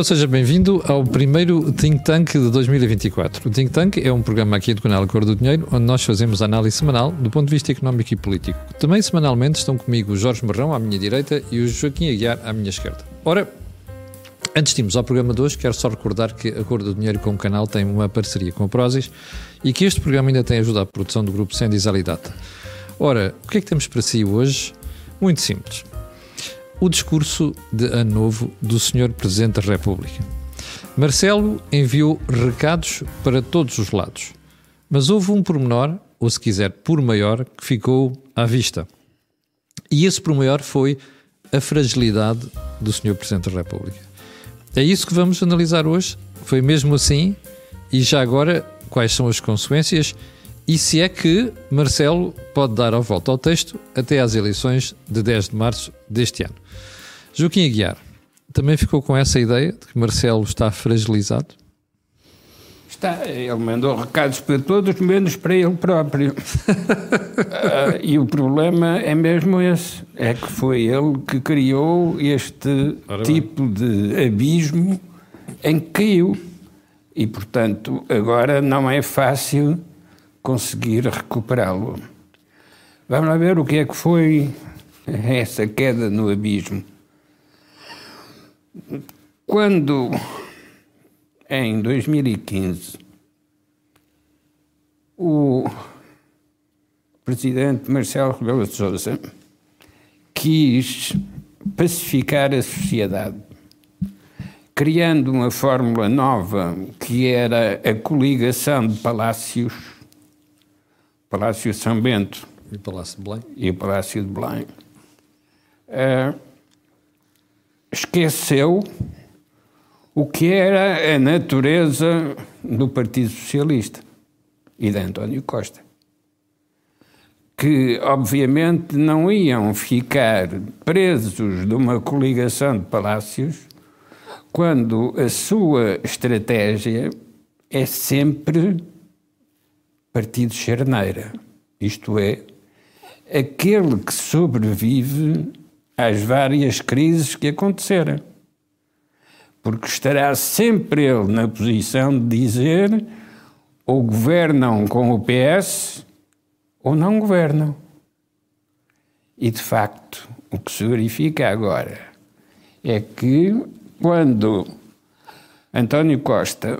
Então seja bem-vindo ao primeiro Think Tank de 2024. O Think Tank é um programa aqui do canal Cor do Dinheiro, onde nós fazemos análise semanal do ponto de vista económico e político. Também semanalmente estão comigo o Jorge Marrão à minha direita e o Joaquim Aguiar à minha esquerda. Ora, antes de irmos ao programa de hoje, quero só recordar que a Cor do Dinheiro com o canal tem uma parceria com a Prozis e que este programa ainda tem ajudado a produção do grupo Sendis Alidata. Ora, o que é que temos para si hoje? Muito simples o discurso de Ano Novo do Sr. Presidente da República. Marcelo enviou recados para todos os lados, mas houve um pormenor, ou se quiser, por maior, que ficou à vista. E esse por maior foi a fragilidade do Sr. Presidente da República. É isso que vamos analisar hoje. Foi mesmo assim? E já agora, quais são as consequências? E se é que Marcelo pode dar a volta ao texto até às eleições de 10 de março deste ano? Joaquim Aguiar, também ficou com essa ideia de que Marcelo está fragilizado? Está, ele mandou recados para todos, menos para ele próprio. uh, e o problema é mesmo esse: é que foi ele que criou este Ora tipo bem. de abismo em que caiu. E, portanto, agora não é fácil conseguir recuperá-lo. Vamos lá ver o que é que foi essa queda no abismo. Quando, em 2015, o presidente Marcelo Rebelo de Sousa quis pacificar a sociedade, criando uma fórmula nova que era a coligação de palácios, Palácio São Bento e Palácio de Belém, e o Palácio de Belém. Uh, esqueceu o que era a natureza do Partido Socialista e de António Costa. Que, obviamente, não iam ficar presos de uma coligação de palácios quando a sua estratégia é sempre partido charneira, isto é, aquele que sobrevive às várias crises que aconteceram. Porque estará sempre ele na posição de dizer ou governam com o PS ou não governam. E de facto, o que se verifica agora é que quando António Costa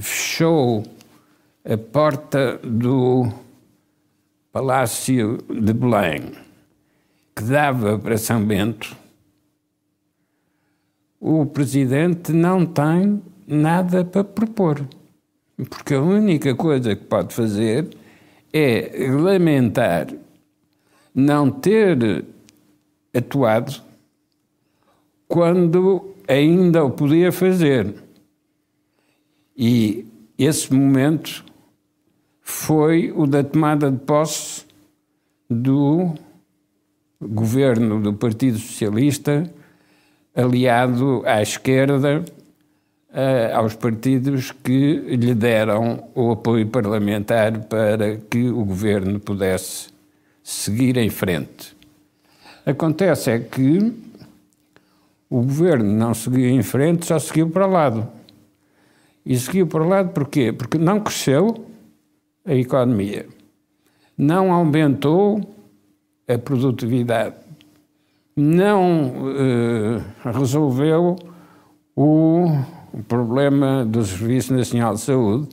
fechou a porta do Palácio de Belém que dava para São Bento, o presidente não tem nada para propor. Porque a única coisa que pode fazer é lamentar não ter atuado quando ainda o podia fazer. E esse momento foi o da tomada de posse do governo do Partido Socialista aliado à esquerda, uh, aos partidos que lhe deram o apoio parlamentar para que o governo pudesse seguir em frente. Acontece é que o governo não seguiu em frente, só seguiu para o lado. E seguiu para o lado porquê? Porque não cresceu a economia, não aumentou a produtividade não uh, resolveu o, problema do Serviço Nacional de Saúde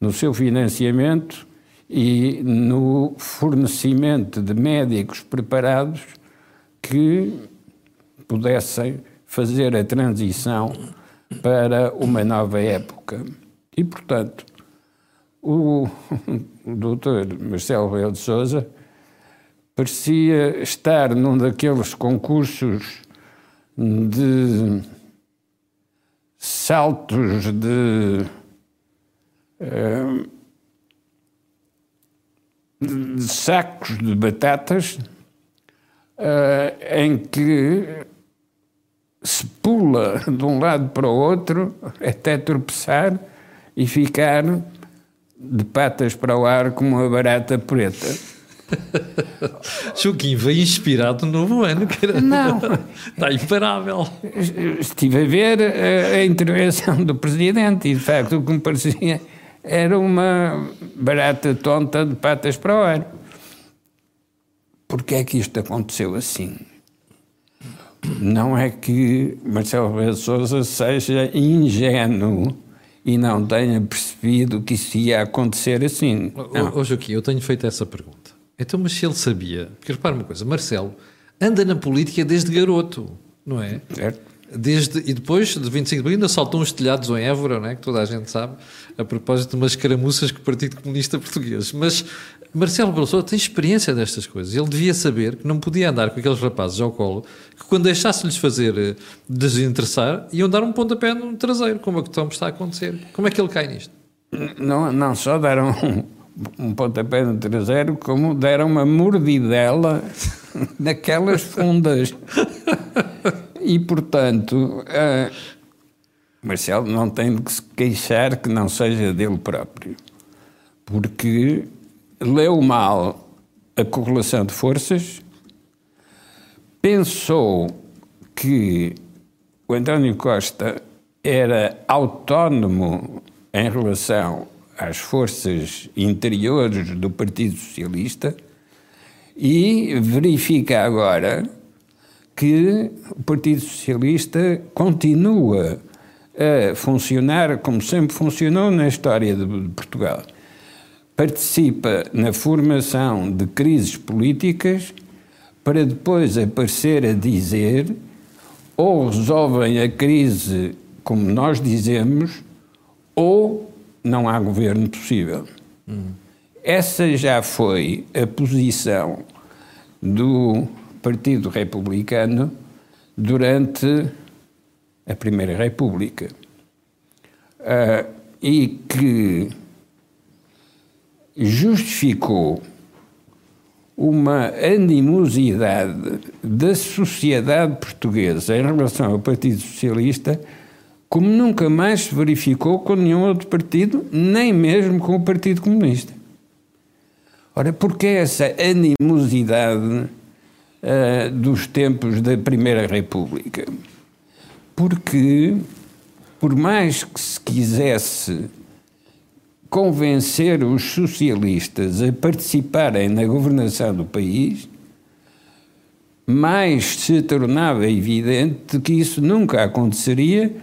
no seu financiamento e no fornecimento de médicos preparados que pudessem fazer a transição para uma nova época. E, portanto, o, doutor Marcelo Rebelo de Sousa parecia estar num daqueles concursos de saltos de, uh, de sacos de batatas uh, em que se pula de um lado para o outro até tropeçar e ficar de patas para o ar como uma barata preta. Joaquim veio inspirado no novo ano, que era... Não. Está imparável. Estive a ver a, a, intervenção do Presidente e, de facto, o que me parecia era uma barata tonta de patas para o ar. Porquê é que isto aconteceu assim? Não é que Marcelo Rebelo Sousa seja ingênuo e não tenha percebido que isso ia acontecer assim. Ô, Joaquim, eu tenho feito essa pergunta. Então, mas se ele sabia, porque repara uma coisa, Marcelo anda na política desde garoto, não é? Certo. Desde, e depois de 25 de abril ainda saltou uns telhados em Évora, não é? que toda a gente sabe, a propósito de umas caramuças com o Partido Comunista Português. Mas Marcelo Bolsonaro tem experiência destas coisas. Ele devia saber que não podia andar com aqueles rapazes ao colo, que quando deixasse-lhes fazer eh, desinteressar, iam dar um pontapé no traseiro, como é que está a acontecer. Como é que ele cai nisto? Não, não só deram um, pontapé no traseiro, como deram uma mordidela naquelas fundas. E, portanto, uh, Marcelo não tem de se queixar que não seja dele próprio, porque leu mal a correlação de forças, pensou que o António Costa era autónomo em relação às forças interiores do Partido Socialista e verifica agora que o Partido Socialista continua a funcionar como sempre funcionou na história de Portugal. Participa na formação de crises políticas para depois aparecer a dizer ou resolvem a crise como nós dizemos ou não há governo possível. Essa já foi a posição do Partido Republicano durante a Primeira República. Uh, e que justificou uma animosidade da sociedade portuguesa em relação ao Partido Socialista como nunca mais se verificou com nenhum outro partido, nem mesmo com o Partido Comunista. Ora, porque essa animosidade uh, dos tempos da Primeira República. Porque, por mais que se quisesse convencer os socialistas a participarem na governação do país, mais se tornava evidente que isso nunca aconteceria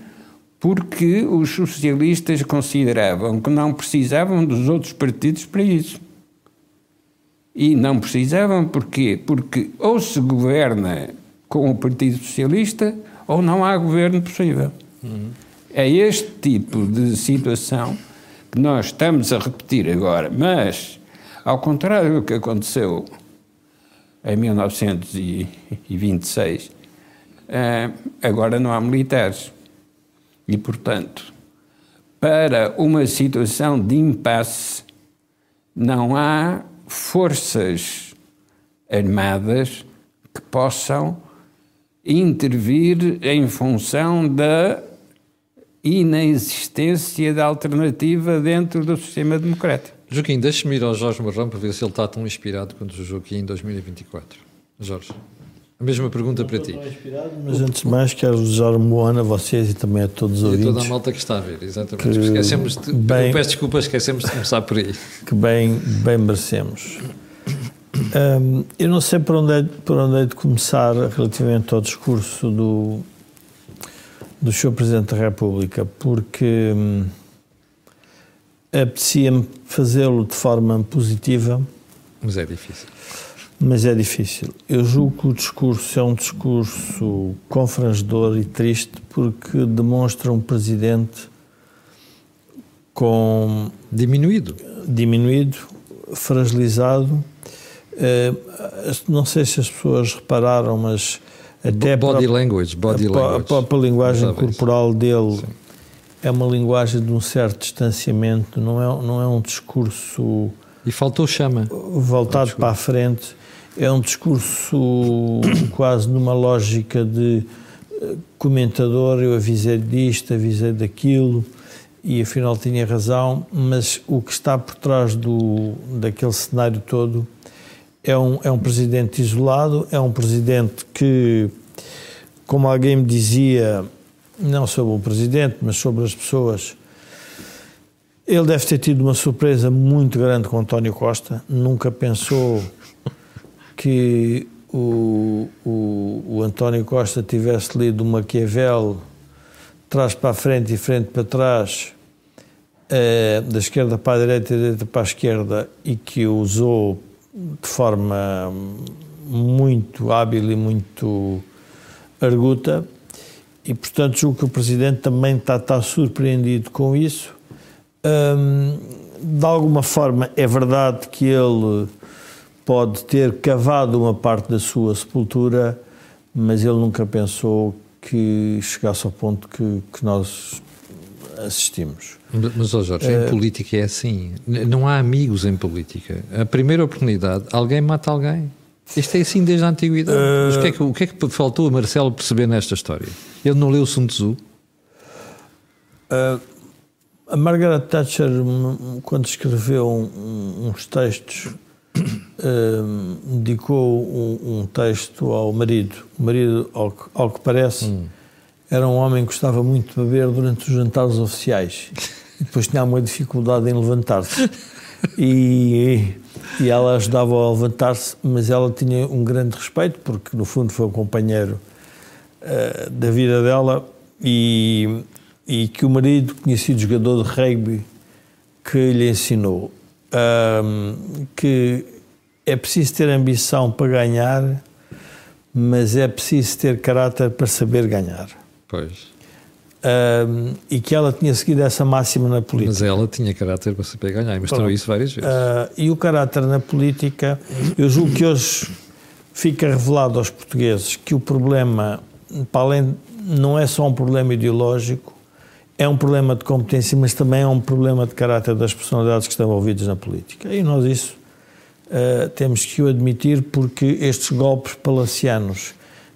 porque os socialistas consideravam que não precisavam dos outros partidos para isso. E não precisavam porquê? Porque ou se governa com o Partido Socialista ou não há governo possível. Uhum. É este tipo de situação que nós estamos a repetir agora, mas, ao contrário do que aconteceu em 1926, eh, agora não há militares. E, portanto, para uma situação de impasse, não há forças armadas que possam intervir em função da inexistência de alternativa dentro do sistema democrático. Joaquim, deixe-me ir ao Jorge Marrão para ver se ele está tão inspirado quanto o Joaquim em 2024. Jorge. A mesma pergunta para ti. Mas antes de mais, quero desejar um bom ano a vocês e também a todos os ouvintes. E a toda a malta que está a ver, exatamente. Que esquecemos de, bem, eu peço desculpa, esquecemos de começar por aí. Que bem, bem merecemos. Um, eu não sei por onde, é, por onde é de começar relativamente ao discurso do, do Sr. Presidente da República, porque hum, apetecia-me fazê-lo de forma positiva. Mas é difícil mas é difícil. Eu julgo que o discurso é um discurso confrangedor e triste porque demonstra um presidente com diminuído, diminuído, fragilizado. Uh, não sei se as pessoas repararam, mas até body language, body a, language. a própria linguagem corporal dele Sim. é uma linguagem de um certo distanciamento. Não é não é um discurso e faltou chama voltado para a frente é um discurso quase numa lógica de eh, comentador, eu avisei disto, avisei daquilo e afinal tinha razão, mas o que está por trás do, daquele cenário todo É um, é um presidente isolado, é um presidente que, como alguém me dizia, não sobre o presidente, mas sobre as pessoas, ele deve ter tido uma surpresa muito grande com António Costa. Nunca pensou que o, o, o António Costa tivesse lido Maquiavel trás para a frente e frente para trás, eh, da esquerda para a direita e da direita para a esquerda, e que o usou de forma muito hábil e muito arguta. E, portanto, julgo que o Presidente também está, está surpreendido com isso. Hum, de alguma forma, é verdade que ele pode ter cavado uma parte da sua sepultura, mas ele nunca pensou que chegasse ao ponto que, que nós assistimos. Mas, oh Jorge, em uh, política é assim. Não há amigos em política. A primeira oportunidade, alguém mata alguém. Isto é assim desde a antiguidade. Uh, Mas o que, é que, o que é que faltou a Marcelo perceber nesta história? Ele não leu Sun Tzu? Uh, a Margaret Thatcher, quando escreveu um, uns textos uh, dedicou um, um, texto ao marido. O marido, ao, ao que parece, hum. era um homem que gostava muito de beber durante os jantares oficiais. E depois tinha uma dificuldade em levantar-se. E, e ela ajudava a levantar-se, mas ela tinha um grande respeito, porque no fundo foi o companheiro uh, da vida dela. E, e que o marido, conhecido jogador de rugby, que lhe ensinou um, que é preciso ter ambição para ganhar, mas é preciso ter caráter para saber ganhar. Pois. Um, e que ela tinha seguido essa máxima na política. Mas ela tinha caráter para saber ganhar e mostrou isso várias vezes. Uh, e o caráter na política, eu julgo que hoje fica revelado aos portugueses que o problema, para além, não é só um problema ideológico, é um problema de competência, mas também é um problema de caráter das personalidades que estão envolvidas na política. E nós isso uh, temos que o admitir porque estes golpes palacianos,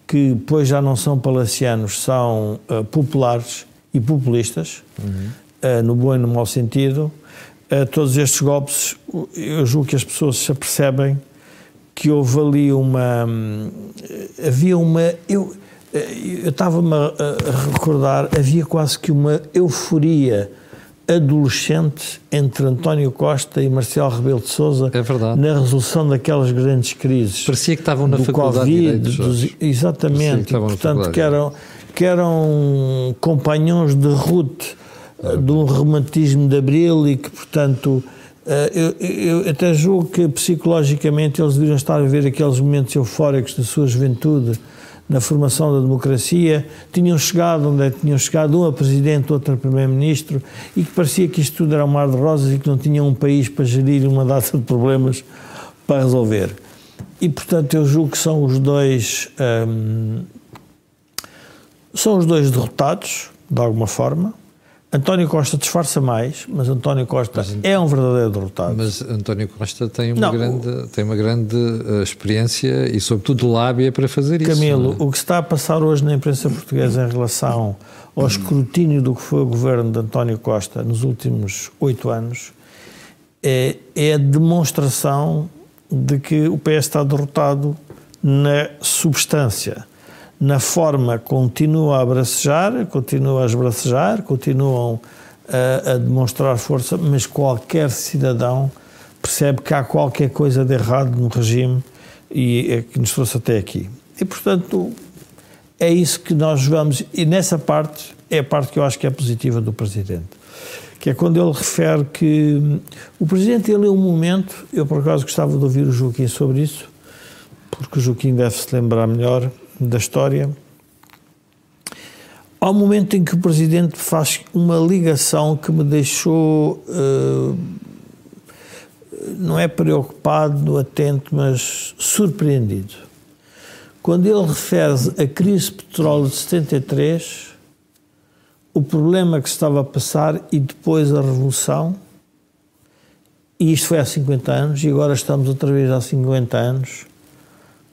que depois já não são palacianos, são uh, populares e populistas, uhum. uh, no bom e no mau sentido, todos estes golpes, eu julgo que as pessoas se apercebem que houve ali uma... Hum, havia uma... Eu, eu estava-me a recordar, havia quase que uma euforia adolescente entre António Costa e Marcelo Rebelo de Sousa é na resolução daquelas grandes crises. Parecia que estavam na faculdade COVID, de dos, Exatamente, que portanto que eram, que eram companhões de route é. de um romantismo de Abril e que, portanto, eh, eu, eu, até julgo que psicologicamente eles deveriam estar a ver aqueles momentos eufóricos da sua juventude na formação da democracia, tinham chegado onde é tinham chegado, um a presidente, outro a primeiro-ministro, e que parecia que isto tudo era um mar de rosas e que não tinham um país para gerir uma data de problemas para resolver. E, portanto, eu julgo que são os dois. Hum, são os dois derrotados, de alguma forma. António Costa disfarça mais, mas António Costa mas, é um verdadeiro derrotado. Mas António Costa tem uma Não, grande, o, tem uma grande uh, experiência e, sobretudo, lábia para fazer Camilo, isso. Camilo, é? o que está a passar hoje na imprensa portuguesa em relação ao escrutínio do que foi o governo de António Costa nos últimos oito anos é, é a demonstração de que o PS está derrotado na substância na forma continua a abracejar, continua a esbracejar, continuam a, a, demonstrar força, mas qualquer cidadão percebe que há qualquer coisa de errado no regime e é que nos trouxe até aqui. E, portanto, é isso que nós vamos, e nessa parte é a parte que eu acho que é positiva do Presidente, que é quando ele refere que hum, o Presidente, ele, em um momento, eu por acaso gostava de ouvir o Joaquim sobre isso, porque o Joaquim deve se lembrar melhor, da história, ao momento em que o Presidente faz uma ligação que me deixou, uh, não é preocupado, atento, mas surpreendido. Quando ele refere a crise de petróleo de 73, o problema que estava a passar e depois a Revolução, e isto foi há 50 anos, e agora estamos outra vez há 50 anos,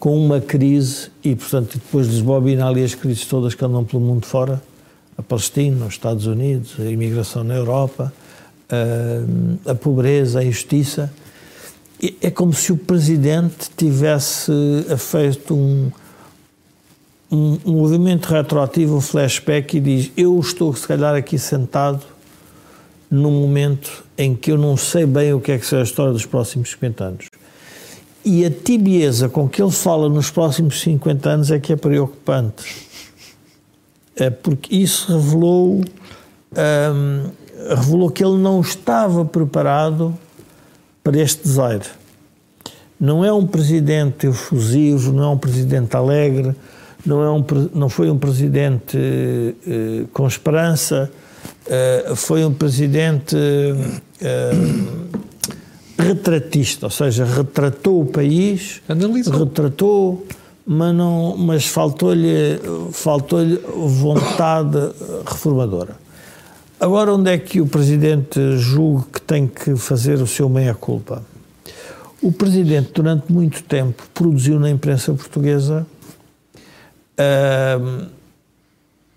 com uma crise e, portanto, depois desbobina ali as crises todas que andam pelo mundo fora, a Palestina, os Estados Unidos, a imigração na Europa, a, a pobreza, a injustiça, é como se o presidente tivesse feito um, um, um movimento retroativo, um flashback, e diz: Eu estou, se calhar, aqui sentado num momento em que eu não sei bem o que é que será a história dos próximos 50 anos. E a tibieza com que ele fala nos próximos 50 anos é que é preocupante. É porque isso revelou, hum, revelou que ele não estava preparado para este desaire. Não é um presidente efusivo, não é um presidente alegre, não, é um, não foi um presidente uh, com esperança, uh, foi um presidente uh, retratista, ou seja, retratou o país, Analisou. retratou, mas, não, mas faltou-lhe faltou vontade reformadora. Agora, onde é que o presidente julga que tem que fazer o seu meia-culpa? O presidente, durante muito tempo, produziu na imprensa portuguesa uh,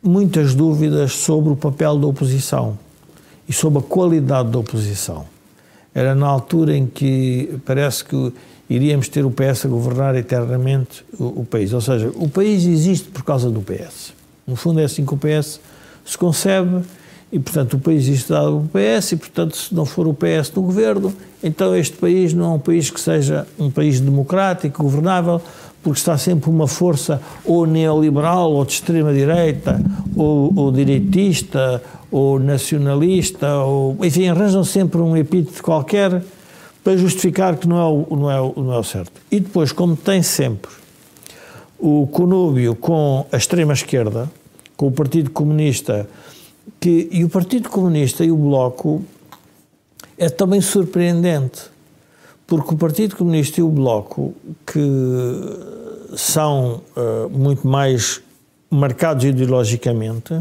muitas dúvidas sobre o papel da oposição e sobre a qualidade da oposição. Era na altura em que parece que iríamos ter o PS a governar eternamente o, o país. Ou seja, o país existe por causa do PS. No fundo, é assim que o PS se concebe e, portanto, o país existe dado o PS e, portanto, se não for o PS no governo, então este país não é um país que seja um país democrático, governável, porque está sempre uma força ou neoliberal, ou de extrema-direita, ou, ou direitista, ou nacionalista, ou, enfim, arranjam sempre um epíteto qualquer para justificar que não é, o, não, é o, não é o certo. E depois, como tem sempre o conúbio com a extrema-esquerda, com o Partido Comunista, que, e o Partido Comunista e o Bloco é também surpreendente, porque o Partido Comunista e o Bloco, que são uh, muito mais marcados ideologicamente,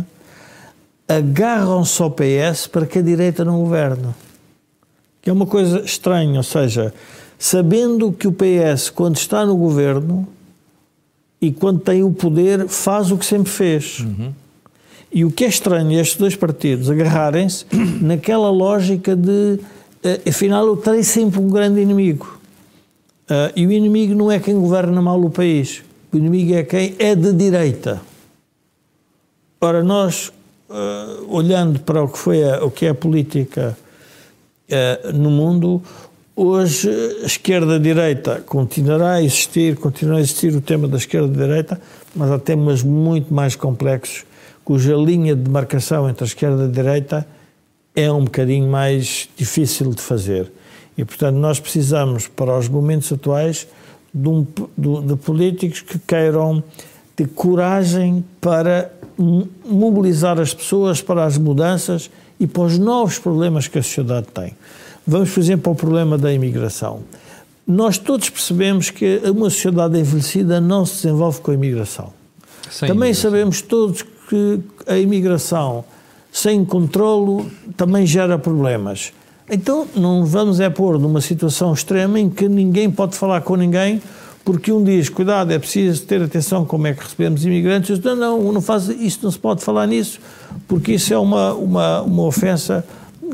agarram-se ao PS para que a direita não governe. Que é uma coisa estranha, ou seja, sabendo que o PS, quando está no governo e quando tem o poder, faz o que sempre fez. Uhum. E o que é estranho é estes dois partidos agarrarem-se naquela lógica de, afinal, eu terei sempre um grande inimigo. Uh, e o inimigo não é quem governa mal o país, o inimigo é quem é de direita. Ora, nós, uh, olhando para o que, foi a, o que é a política no mundo, hoje esquerda-direita continuará a existir, continuará a existir o tema da esquerda-direita, mas há temas muito mais complexos, cuja linha de demarcação entre a esquerda e a direita é um bocadinho mais difícil de fazer. E, portanto, nós precisamos, para os momentos atuais, de, um, de, de políticos que queiram ter coragem para mobilizar as pessoas para as mudanças e para os novos problemas que a sociedade tem. Vamos, por exemplo, ao problema da imigração. Nós todos percebemos que uma sociedade envelhecida não se desenvolve com a imigração. Sem também imigração. sabemos todos que a imigração sem controlo também gera problemas. Então não vamos é pôr numa situação extrema em que ninguém pode falar com ninguém, porque um diz, cuidado, é preciso ter atenção como é que recebemos imigrantes. Não, não, não faz, isso não se pode falar nisso, porque isso é uma, uma, uma ofensa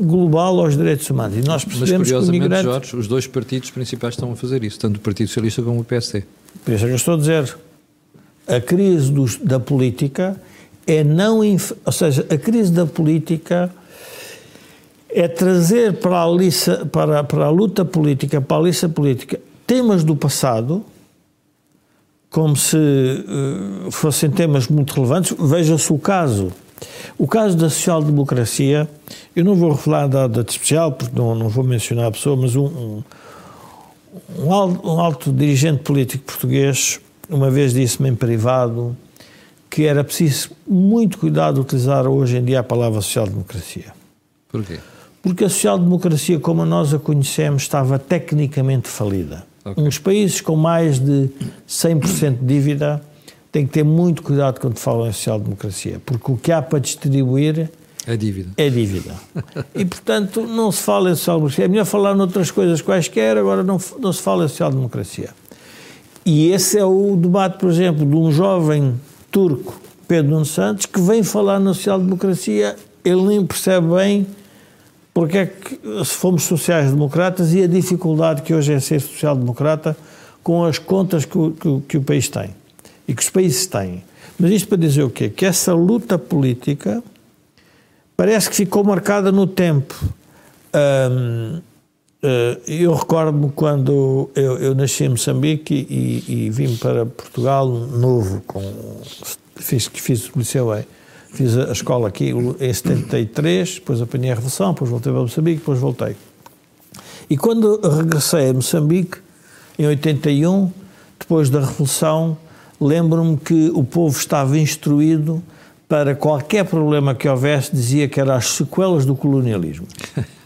global aos direitos humanos. E nós percebemos Mas, curiosamente, que imigrante... Jorge, os dois partidos principais estão a fazer isso, tanto o Partido Socialista como o PSD. Por isso é que eu estou a dizer. A crise dos, da política é não... Ou seja, a crise da política é trazer para a, lista, para, para a luta política, para a lista política, temas do passado, como se uh, fossem temas muito relevantes. Veja-se o caso. O caso da social-democracia, eu não vou revelar nada de especial, porque não, não vou mencionar a pessoa, mas um, um, um, alto, um alto dirigente político português uma vez disse-me em privado que era preciso muito cuidado utilizar hoje em dia a palavra social-democracia. Porquê? Porque a social-democracia, como nós a conhecemos, estava tecnicamente falida. Okay. Uns países com mais de 100% de dívida têm que ter muito cuidado quando falam em social-democracia, porque o que há para distribuir é dívida. É dívida. e, portanto, não se fala em social-democracia. É melhor falar noutras coisas quaisquer, agora não, não se fala em social-democracia. E esse é o debate, por exemplo, de um jovem turco, Pedro Nuno Santos, que vem falar na social-democracia, ele nem percebe bem porque é que se fomos sociais-democratas e a dificuldade que hoje é ser social-democrata com as contas que o, que, que o país tem e que os países têm. Mas isto para dizer o quê? Que essa luta política parece que ficou marcada no tempo. Um, eu recordo-me quando eu, eu, nasci em Moçambique e, e, vim para Portugal novo, com, fiz, fiz o liceu bem. Fiz a escola aqui em 73, depois apanhei a Revolução, depois voltei para Moçambique, depois voltei. E quando regressei a Moçambique, em 81, depois da Revolução, lembro-me que o povo estava instruído para qualquer problema que houvesse, dizia que eram as sequelas do colonialismo.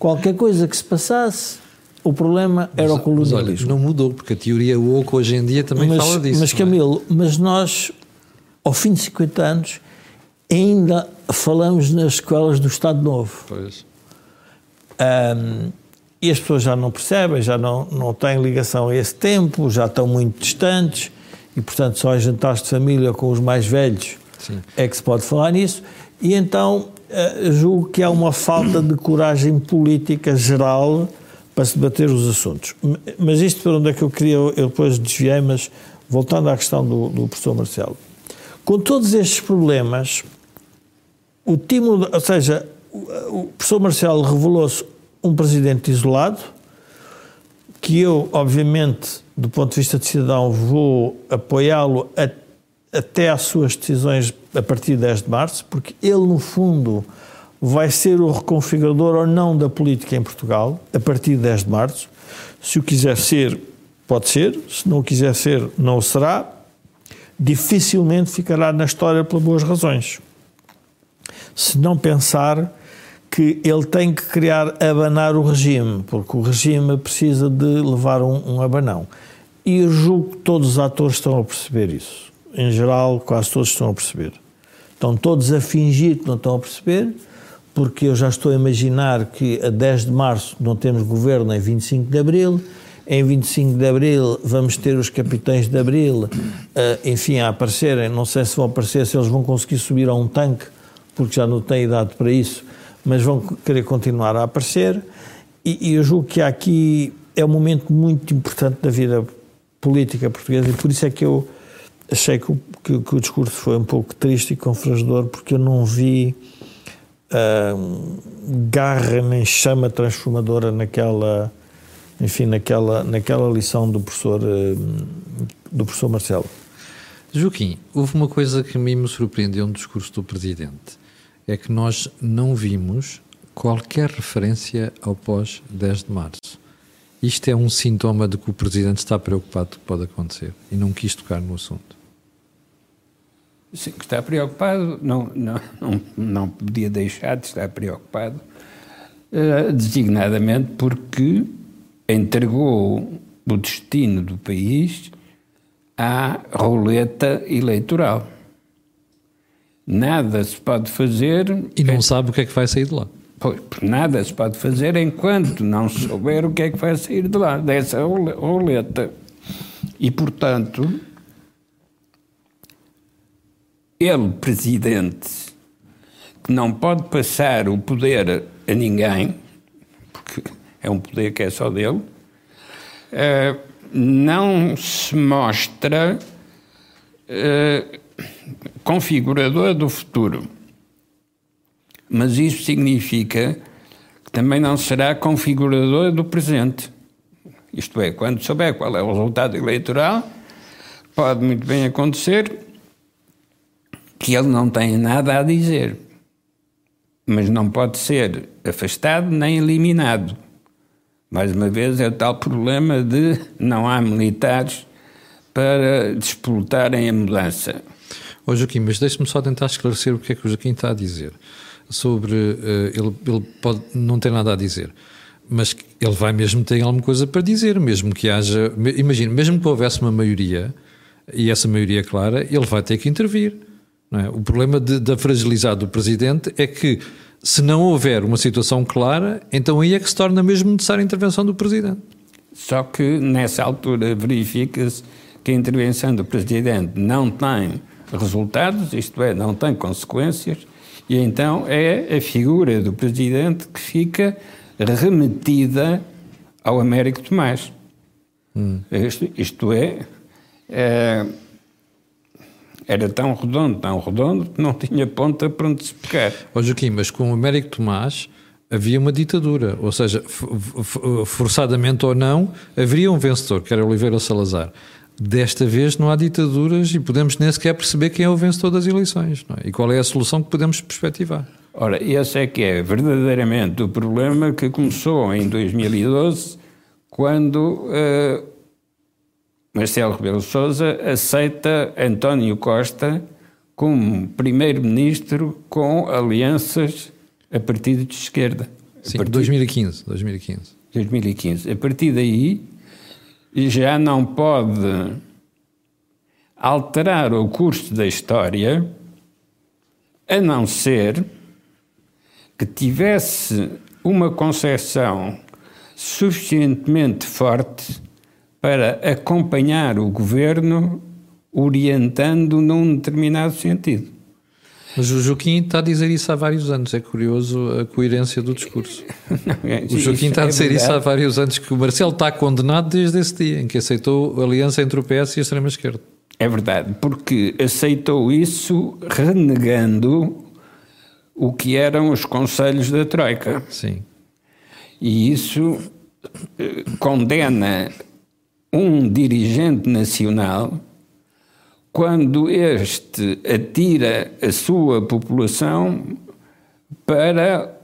qualquer coisa que se passasse, o problema era mas, o colonialismo. Mas olha, não mudou, porque a teoria woke hoje em dia também mas, fala disso. Mas, é? Camilo, é? mas nós, ao fim de 50 anos, ainda falamos nas escolas do Estado Novo. Pois. Um, e as pessoas já não percebem, já não, não têm ligação a esse tempo, já estão muito distantes e, portanto, só em jantares de família com os mais velhos Sim. é que se pode falar nisso. E então uh, julgo que há uma falta de coragem política geral para se debater os assuntos. Mas isto para onde é que eu queria, eu depois desviei, mas voltando à questão do, do professor Marcelo. Com todos estes problemas, o timo, ou seja, o professor Marcelo revelou-se um presidente isolado, que eu, obviamente, do ponto de vista de cidadão, vou apoiá-lo até às suas decisões a partir de 10 de março, porque ele, no fundo, vai ser o reconfigurador ou não da política em Portugal a partir de 10 de março. Se o quiser ser, pode ser, se não o quiser ser, não o será. Dificilmente ficará na história por boas razões se não pensar que ele tem que criar, abanar o regime, porque o regime precisa de levar um, um abanão. E eu julgo que todos os atores estão a perceber isso. Em geral, quase todos estão a perceber. Estão todos a fingir que não estão a perceber, porque eu já estou a imaginar que a 10 de março não temos governo em 25 de abril, em 25 de abril vamos ter os capitães de abril, uh, enfim, a aparecerem. Não sei se vão aparecer, se eles vão conseguir subir a um tanque porque já não têm idade para isso, mas vão querer continuar a aparecer. E, e eu julgo que aqui é um momento muito importante da vida política portuguesa e por isso é que eu achei que o, que, que o discurso foi um pouco triste e confrangedor, porque eu não vi uh, garra nem chama transformadora naquela, enfim, naquela, naquela lição do professor, uh, do professor Marcelo. Joaquim, houve uma coisa que me surpreendeu no discurso do Presidente é que nós não vimos qualquer referência ao pós-10 de março. Isto é um sintoma de que o Presidente está preocupado com o que pode acontecer e não quis tocar no assunto. Sim, que está preocupado, não, não, não, não podia deixar de estar preocupado, uh, designadamente porque entregou o destino do país à roleta eleitoral nada se pode fazer. E não sabe o que é que vai sair de lá. Pois, nada se pode fazer enquanto não souber o que é que vai sair de lá, dessa roleta. E, portanto, ele, presidente, que não pode passar o poder a ninguém, porque é um poder que é só dele, uh, não se mostra. Uh, configurador do futuro. Mas isso significa que também não será configurador do presente. Isto é, quando souber qual é o resultado eleitoral, pode muito bem acontecer que ele não tenha nada a dizer, mas não pode ser afastado nem eliminado. Mais uma vez, é o tal problema de não há militares para disputarem a mudança. Ô Joaquim, mas deixe-me só tentar esclarecer o que é que o Joaquim está a dizer. Sobre. Uh, ele, ele pode não ter nada a dizer, mas ele vai mesmo ter alguma coisa para dizer, mesmo que haja. Imagina, mesmo que houvesse uma maioria, e essa maioria clara, ele vai ter que intervir. É? O problema de, da fragilidade do presidente é que, se não houver uma situação clara, então aí é que se torna mesmo necessária a intervenção do presidente. Só que nessa altura verifica-se que a intervenção do presidente não tem resultados, isto é, não tem consequências, E então é a figura do presidente que fica remetida ao Américo Tomás. Hum. Isto, isto é, é, era tão redondo, tão redondo, que não tinha ponta para onde se pegar. Ó Joaquim, mas com o Américo Tomás havia uma ditadura, ou seja, forçadamente ou não, haveria um vencedor, que era Oliveira Salazar. Desta vez não há ditaduras e podemos nem sequer perceber quem é o vencedor das eleições é? e qual é a solução que podemos perspectivar. Ora, esse é que é verdadeiramente o problema que começou em 2012, quando uh, Marcelo Rebelo Sousa aceita António Costa como primeiro-ministro com alianças a partido de esquerda. Sim, partir... 2015, 2015. 2015. A partir daí já não pode alterar o curso da história a não ser que tivesse uma concepção suficientemente forte para acompanhar o governo orientando num determinado sentido. Mas o Joaquim está a dizer isso há vários anos, é curioso a coerência do discurso. Não, é, o Joaquim está a é dizer é isso há vários anos, que o Marcelo está condenado desde esse dia em que aceitou a aliança entre o PS e a extrema-esquerda. É verdade, porque aceitou isso renegando o que eram os conselhos da Troika. Sim. E isso eh, condena um dirigente nacional quando este atira a sua população para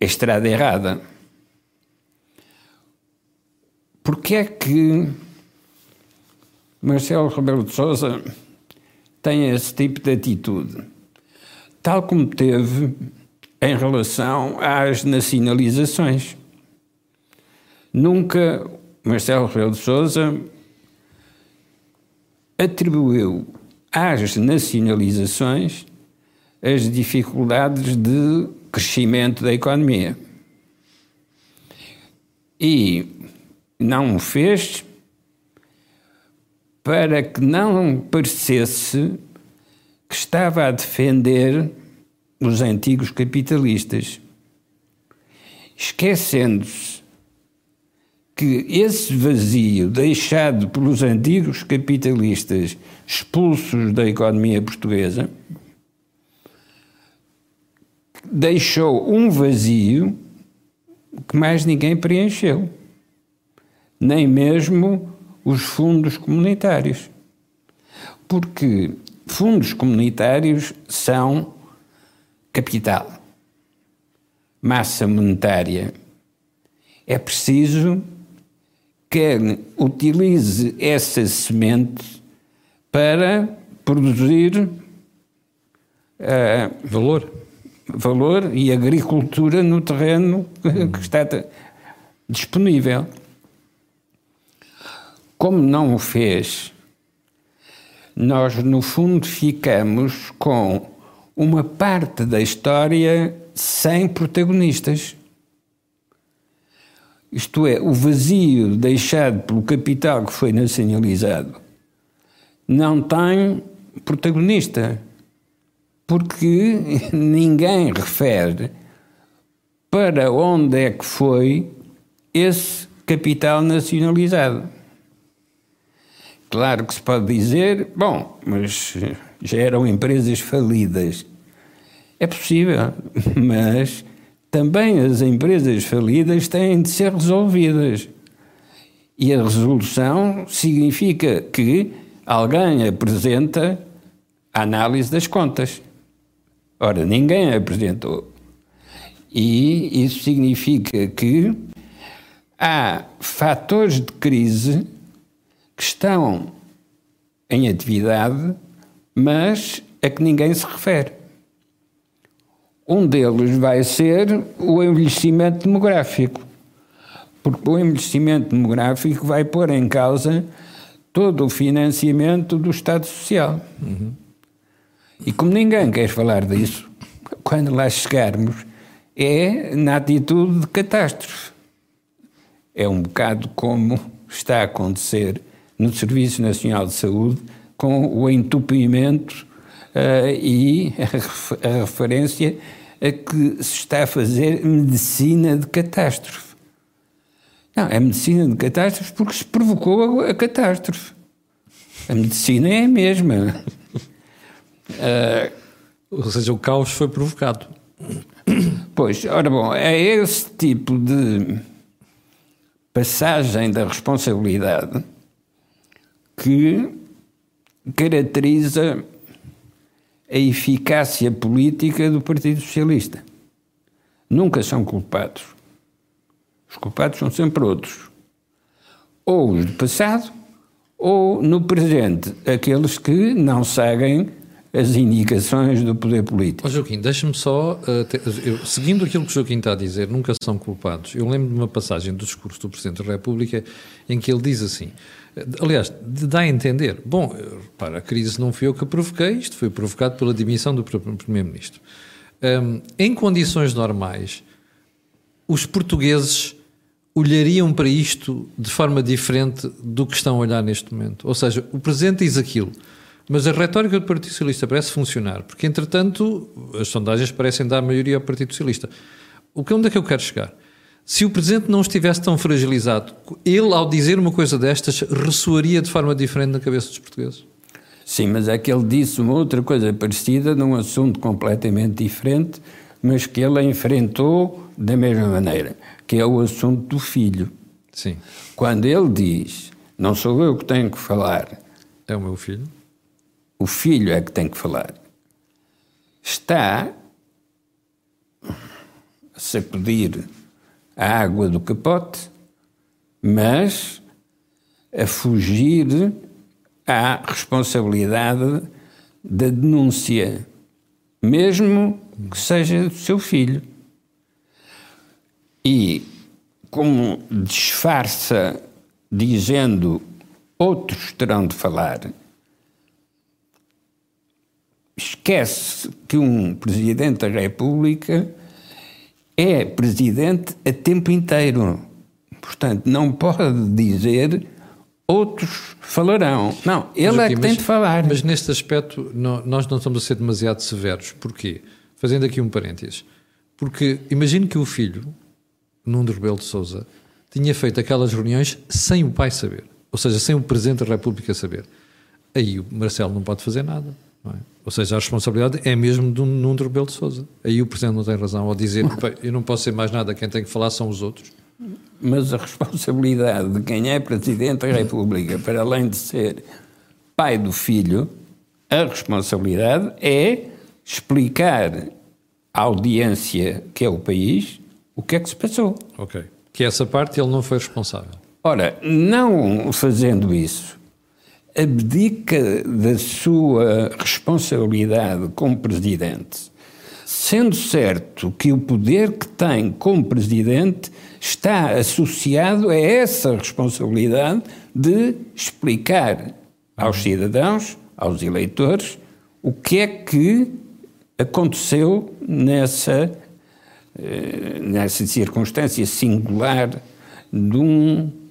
a estrada errada. Porque é que Marcelo Rebelo de Sousa tem esse tipo de atitude? tal como teve em relação às nacionalizações. Nunca Marcelo Rebelo de Sousa atribuiu às nacionalizações as dificuldades de crescimento da economia. E não o fez para que não parecesse que estava a defender os antigos capitalistas, esquecendo-se que esse vazio deixado pelos antigos capitalistas expulsos da economia portuguesa deixou um vazio que mais ninguém preencheu, nem mesmo os fundos comunitários. Porque fundos comunitários são capital, massa monetária. É preciso que utilize essa semente para produzir uh, valor. valor e agricultura no terreno que está disponível. Como não o fez nós, no fundo, ficamos com uma parte da história sem protagonistas. Isto é, o vazio deixado pelo capital que foi nacionalizado não tem protagonista, porque ninguém refere para onde é que foi esse capital nacionalizado. Claro que se pode dizer, bom, mas já eram empresas falidas. É possível, mas também as empresas falidas têm de ser resolvidas. E a resolução significa que alguém apresenta a análise das contas. Ora, ninguém apresentou. E isso significa que há fatores de crise que estão em atividade, mas a que ninguém se refere. Um deles vai ser o envelhecimento demográfico, porque o envelhecimento demográfico vai pôr em causa todo o financiamento do Estado Social. Uhum. E como ninguém quer falar disso, quando lá chegarmos, é na atitude de catástrofe. É um bocado como está a acontecer no Serviço Nacional de Saúde com o entupimento e a, a referência a que se está a fazer medicina de catástrofe. Não, é medicina de catástrofe porque se provocou a, a catástrofe. A medicina é a mesma. Uh, Ou seja, o caos foi provocado. Pois, ora bom, é esse tipo de passagem da responsabilidade que caracteriza a eficácia política do Partido Socialista. Nunca são culpados. Os culpados são sempre outros. Ou os do passado, ou no presente, aqueles que não seguem as indicações do poder político. Oh, Joaquim, deixa-me só, uh, te, eu, seguindo aquilo que o Joaquim está a dizer, nunca são culpados. Eu lembro de uma passagem do discurso do Presidente da República em que ele diz assim, aliás, dá a entender, bom, para a crise não fui eu que a provoquei, isto foi provocado pela demissão do Primeiro-Ministro. Um, em condições normais, os portugueses olhariam para isto de forma diferente do que estão a olhar neste momento. Ou seja, o Presidente diz aquilo, mas a retórica do Partido Socialista parece funcionar, porque, entretanto, as sondagens parecem dar maioria ao Partido Socialista. O que onde é que eu quero chegar? Se o Presidente não estivesse tão fragilizado, ele, ao dizer uma coisa destas, ressoaria de forma diferente na cabeça dos portugueses? Sim, mas é que ele disse uma outra coisa parecida num assunto completamente diferente, mas que ele enfrentou da mesma maneira, que é o assunto do filho. Sim. Quando ele diz, não sou eu que tenho que falar. É o meu filho o filho é que tem que falar, está a sacudir a água do capote, mas a fugir à responsabilidade da denúncia, mesmo que seja do seu filho. E como disfarça dizendo outros terão de falar, esquece que um presidente da República é presidente a tempo inteiro. Portanto, não pode dizer outros falarão. Não, ele é que tem de falar. Mas neste aspecto, não, nós não estamos a ser demasiado severos. Porquê? Fazendo aqui um parênteses. Porque imagino que o filho, Nuno Rebelo de Souza, tinha feito aquelas reuniões sem o pai saber. Ou seja, sem o Presidente da República saber. Aí o Marcelo não pode fazer nada. É? Ou seja, a responsabilidade é mesmo de um Nuno Rebelo de Sousa. Aí o Presidente não tem razão ao dizer eu não posso ser mais nada, quem tem que falar são os outros. Mas a responsabilidade de quem é Presidente da República, para além de ser pai do filho, a responsabilidade é explicar à audiência que é o país o que é que se passou. Ok. Que essa parte ele não foi responsável. Ora, não fazendo isso, abdica da sua responsabilidade como presidente, sendo certo que o poder que tem como presidente está associado a essa responsabilidade de explicar aos cidadãos, aos eleitores, o que é que aconteceu nessa, eh, nessa circunstância singular de um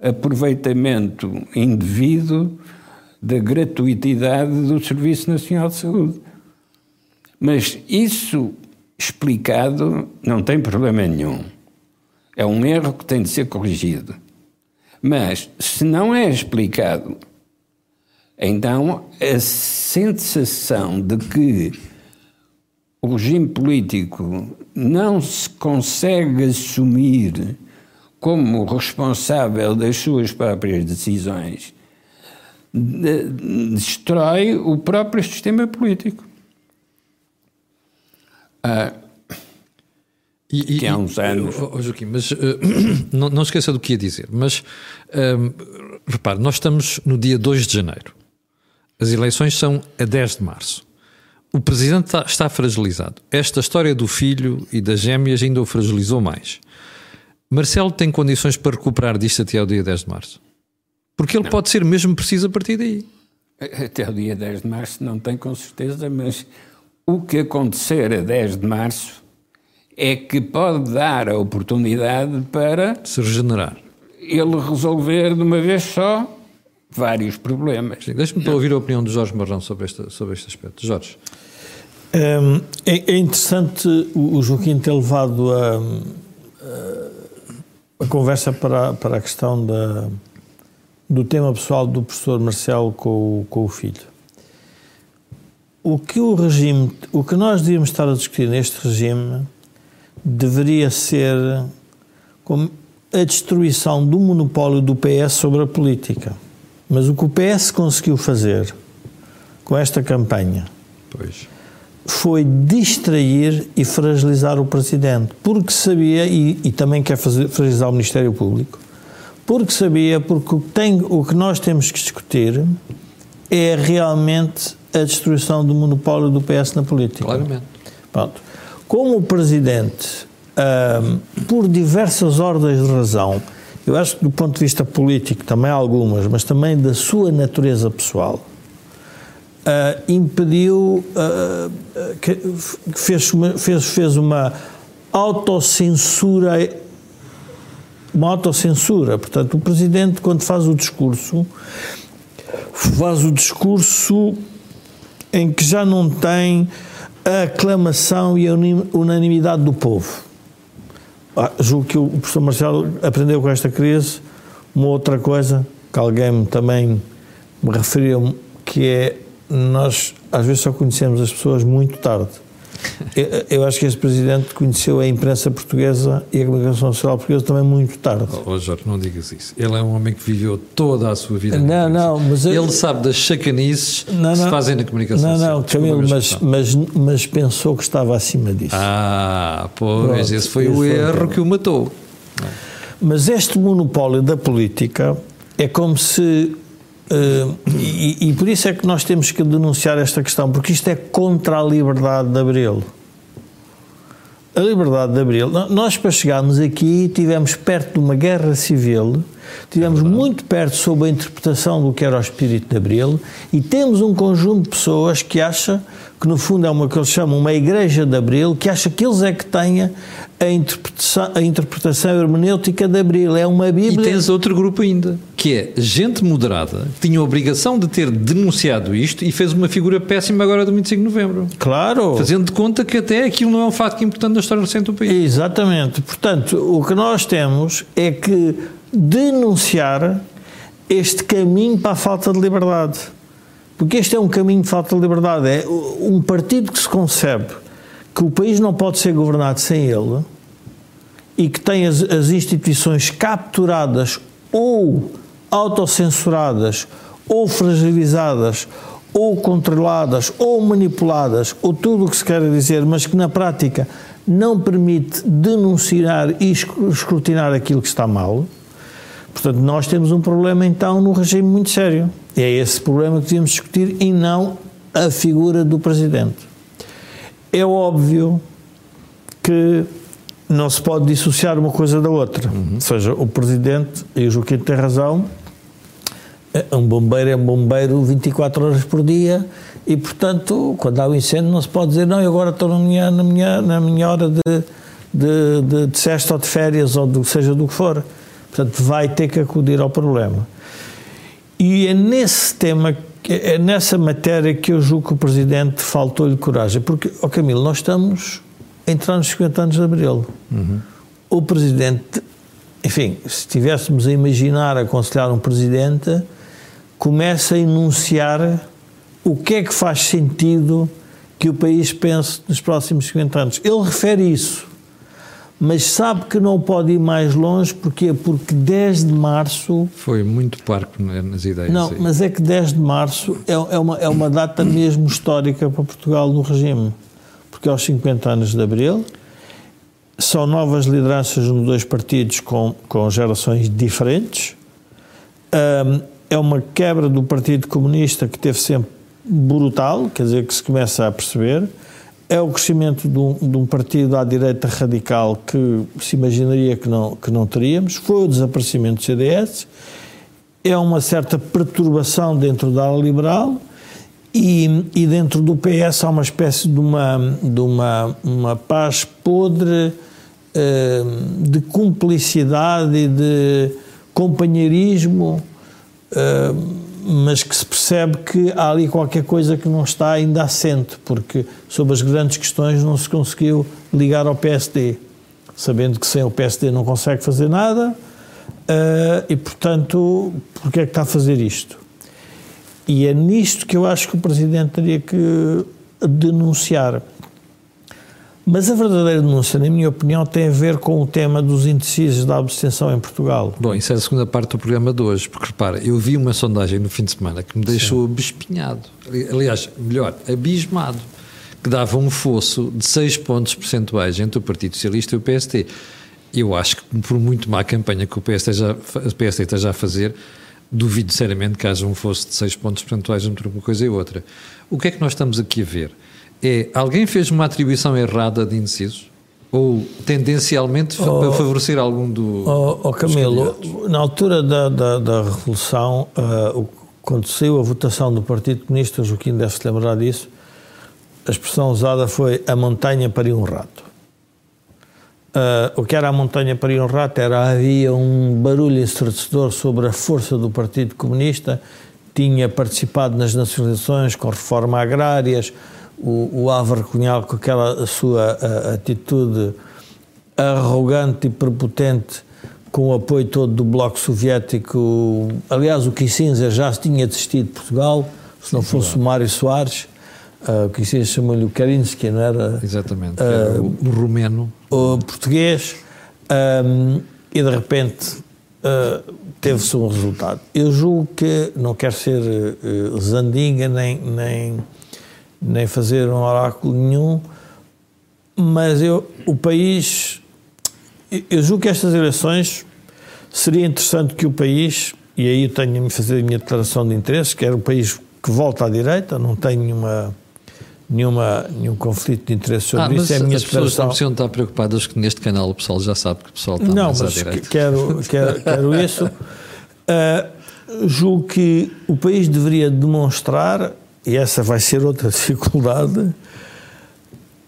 aproveitamento indevido da gratuitidade do Serviço Nacional de Saúde. Mas isso explicado não tem problema nenhum. É um erro que tem de ser corrigido. Mas se não é explicado, então a sensação de que o regime político não se consegue assumir como responsável das suas próprias decisões, destrói o próprio sistema político. Ah, e, que há uns anos. Oh, Joaquim, mas uh, não, não esqueça do que ia dizer, mas um, repare, nós estamos no dia 2 de janeiro. As eleições são a 10 de março. O presidente está, está fragilizado. Esta história do filho e das gêmeas ainda o fragilizou mais. Marcelo tem condições para recuperar disto até ao dia 10 de março? Porque ele não. pode ser mesmo preciso a partir daí. Até o dia 10 de março não tem com certeza, mas o que acontecer a 10 de março é que pode dar a oportunidade para se regenerar. Ele resolver de uma vez só vários problemas. Deixe-me para ouvir a opinião de Jorge Marrão sobre este, sobre este aspecto. Jorge. Um, é, é, interessante o, Joaquim ter levado a, a, conversa para, para a questão da, do tema pessoal do professor Marcelo com, com o filho. O que o regime, o que nós devíamos estar a discutir neste regime deveria ser como a destruição do monopólio do PS sobre a política. Mas o que o PS conseguiu fazer com esta campanha pois. Foi distrair e fragilizar o Presidente, porque sabia, e, e também quer fazer, fragilizar o Ministério Público, porque sabia, porque tem, o que nós temos que discutir é realmente a destruição do monopólio do PS na política. Claramente. Pronto. Como o Presidente, por diversas ordens de razão, eu acho que do ponto de vista político também algumas, mas também da sua natureza pessoal, uh, impediu, uh, que fez uma, fez, fez uma autocensura, uma autocensura. Portanto, o Presidente, quando faz o discurso, faz o discurso em que já não tem a aclamação e a unanimidade do povo ah, julgo que o professor Marcelo aprendeu com esta crise uma outra coisa que alguém também me referiu, que é nós às vezes só conhecemos as pessoas muito tarde. Eu, eu, acho que este presidente conheceu a imprensa portuguesa e a comunicação social portuguesa também muito tarde. Oh, oh, Jorge, não digas isso. Ele é um homem que viveu toda a sua vida. Não, não, mas ele eu, sabe das chacanices não, não, que se fazem na comunicação não, social. Não, Camilo, mas, mas, mas pensou que estava acima disso. Ah, pois, Pronto, esse foi o erro foi que o matou. Mas este monopólio da política é como se Uh, e, e, por isso é que nós temos que denunciar esta questão, porque isto é contra a liberdade de Abril. A liberdade de Abril, nós para chegarmos aqui tivemos perto de uma guerra civil, tivemos é muito perto sob a interpretação do que era o espírito de Abril e temos um conjunto de pessoas que acha que no fundo é uma que eles chamam uma igreja de Abril, que acha que eles é que têm a interpretação, a interpretação hermenêutica de Abril. É uma Bíblia. E tens outro grupo ainda, que é gente moderada, que tinha a obrigação de ter denunciado isto e fez uma figura péssima agora do 25 de novembro. Claro. Fazendo de conta que até aquilo não é um fato importante da história recente do país. Exatamente. Portanto, o que nós temos é que denunciar este caminho para a falta de liberdade. Porque este é um caminho de falta de liberdade. É um partido que se concebe que o país não pode ser governado sem ele e que tem as, as instituições capturadas ou autocensuradas ou fragilizadas ou controladas ou manipuladas ou tudo o que se quer dizer, mas que na prática não permite denunciar e escrutinar aquilo que está mal. Portanto, nós temos um problema então no regime muito sério. E é esse problema que devíamos discutir e não a figura do Presidente. É óbvio que não se pode dissociar uma coisa da outra. Uhum. Ou seja, o Presidente, e o Joaquim tem razão, é um bombeiro é um bombeiro 24 horas por dia e, portanto, quando há um incêndio não se pode dizer não, eu agora estou na minha, na minha, na minha hora de, de, de, de sexta ou de férias ou do, seja do que for. Portanto, vai ter que acudir ao problema. E é nesse tema, é nessa matéria que eu julgo que o Presidente faltou-lhe coragem. Porque, ó oh Camilo, nós estamos a entrar nos 50 anos de Abril. Uhum. O Presidente, enfim, se estivéssemos a imaginar, aconselhar um Presidente, começa a enunciar o que é que faz sentido que o país pense nos próximos 50 anos. Ele refere isso mas sabe que não pode ir mais longe, porque Porque 10 de março... Foi muito parco nas ideias. Não, aí. mas é que 10 de março é, é, uma, é uma data mesmo histórica para Portugal no regime, porque aos 50 anos de Abril são novas lideranças nos dois partidos com, com gerações diferentes, um, é uma quebra do Partido Comunista que teve sempre brutal, quer dizer, que se começa a perceber, é o crescimento de um, de um, partido à direita radical que se imaginaria que não, que não teríamos, foi o desaparecimento do CDS, é uma certa perturbação dentro da ala liberal e, e dentro do PS há uma espécie de uma, de uma, uma paz podre eh, de cumplicidade e de companheirismo eh, mas que se percebe que há ali qualquer coisa que não está ainda assente, porque sobre as grandes questões não se conseguiu ligar ao PSD, sabendo que sem o PSD não consegue fazer nada, uh, e portanto, porque é que está a fazer isto? E é nisto que eu acho que o Presidente teria que denunciar. Mas a verdadeira denúncia, na minha opinião, tem a ver com o tema dos indecisos da abstenção em Portugal. Bom, isso é a segunda parte do programa de hoje, porque repara, eu vi uma sondagem no fim de semana que me deixou abespinhado, aliás, melhor, abismado, que dava um fosso de 6 pontos percentuais entre o Partido Socialista e o PST. Eu acho que, por muito má campanha que o PST, já, o PST esteja a fazer, duvido seriamente que haja um fosso de 6 pontos percentuais entre uma coisa e outra. O que é que nós estamos aqui a ver? É alguém fez uma atribuição errada de indecisos? Ou tendencialmente oh, para favorecer algum do. Oh, oh Camilo, na altura da, da, da Revolução, uh, quando saiu a votação do Partido Comunista, o Joaquim deve-se lembrar disso, a expressão usada foi a montanha para um rato. Uh, o que era a montanha para um rato era havia um barulho ensurdecedor sobre a força do Partido Comunista, tinha participado nas nacionalizações com reforma agrárias, o, o Álvaro Cunhal com aquela sua a, atitude arrogante e prepotente com o apoio todo do Bloco Soviético. Aliás, o Kissinger já tinha desistido de Portugal, se não fosse o Mário Soares. Uh, o Kissinger chamou-lhe o Karinsky, não era? Exatamente, uh, o, o rumeno. O português. Um, e de repente uh, teve-se um resultado. Eu julgo que, não quero ser uh, zandinga nem, nem nem fazer um oráculo nenhum, mas eu, o país, eu julgo que estas eleições seria interessante que o país, e aí eu tenho de fazer a minha declaração de interesse, que era um país que volta à direita, não tenho nenhuma, nenhuma, nenhum conflito de interesse sobre ah, isso. É a minha as pessoas não precisam estar preocupadas que neste canal o pessoal já sabe que o pessoal está não, mais mas à direita. Quero, quero, quero isso. Uh, julgo que o país deveria demonstrar e essa vai ser outra dificuldade,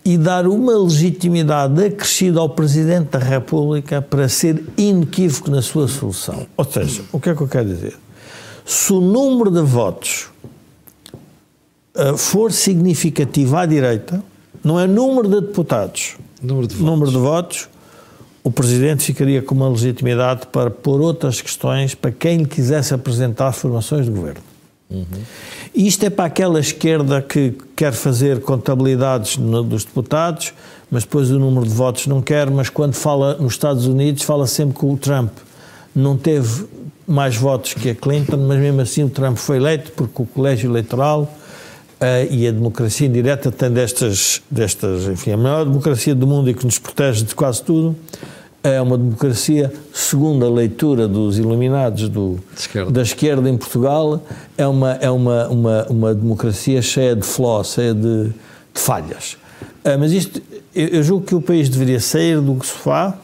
e dar uma legitimidade acrescida ao Presidente da República para ser inequívoco na sua solução. Ou seja, o que é que eu quero dizer? Se o número de votos uh, for significativo à direita, não é número de deputados, número de, número de votos, o Presidente ficaria com uma legitimidade para pôr outras questões para quem lhe quisesse apresentar formações de governo. Uhum. Isto é para aquela esquerda que quer fazer contabilidades no, dos deputados, mas depois o número de votos não quer, mas quando fala nos Estados Unidos fala sempre com o Trump. Não teve mais votos que a Clinton, mas mesmo assim o Trump foi eleito porque o colégio eleitoral uh, e a democracia indireta tem destas, destas, enfim, a maior democracia do mundo e que nos protege de quase tudo, é uma democracia, segundo a leitura dos iluminados do, esquerda. da esquerda em Portugal, é uma, é uma, uma, uma democracia cheia de flaws, cheia de, de falhas. Ah, mas isto, eu, eu, julgo que o país deveria sair do sofá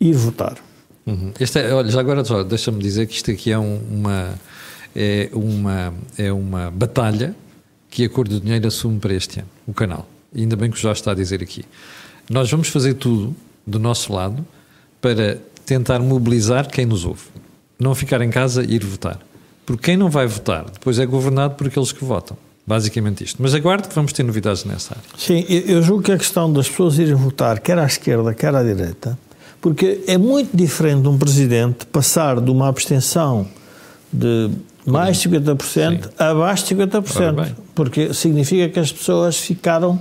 e ir votar. Uhum. Este é, olha, já agora deixa-me dizer que isto aqui é uma, é uma, é uma batalha que a Cor do Dinheiro assume para este ano, o canal. E ainda bem que o Jorge está a dizer aqui. Nós vamos fazer tudo do nosso lado para tentar mobilizar quem nos ouve. Não ficar em casa e ir votar. Porque quem não vai votar depois é governado por aqueles que votam. Basicamente isto. Mas aguardo que vamos ter novidades nessa área. Sim, eu julgo que a questão das pessoas irem votar, quer à esquerda, quer à direita, porque é muito diferente um presidente passar de uma abstenção de mais de 50% Sim. a abaixo de 50%. Porque significa que as pessoas ficaram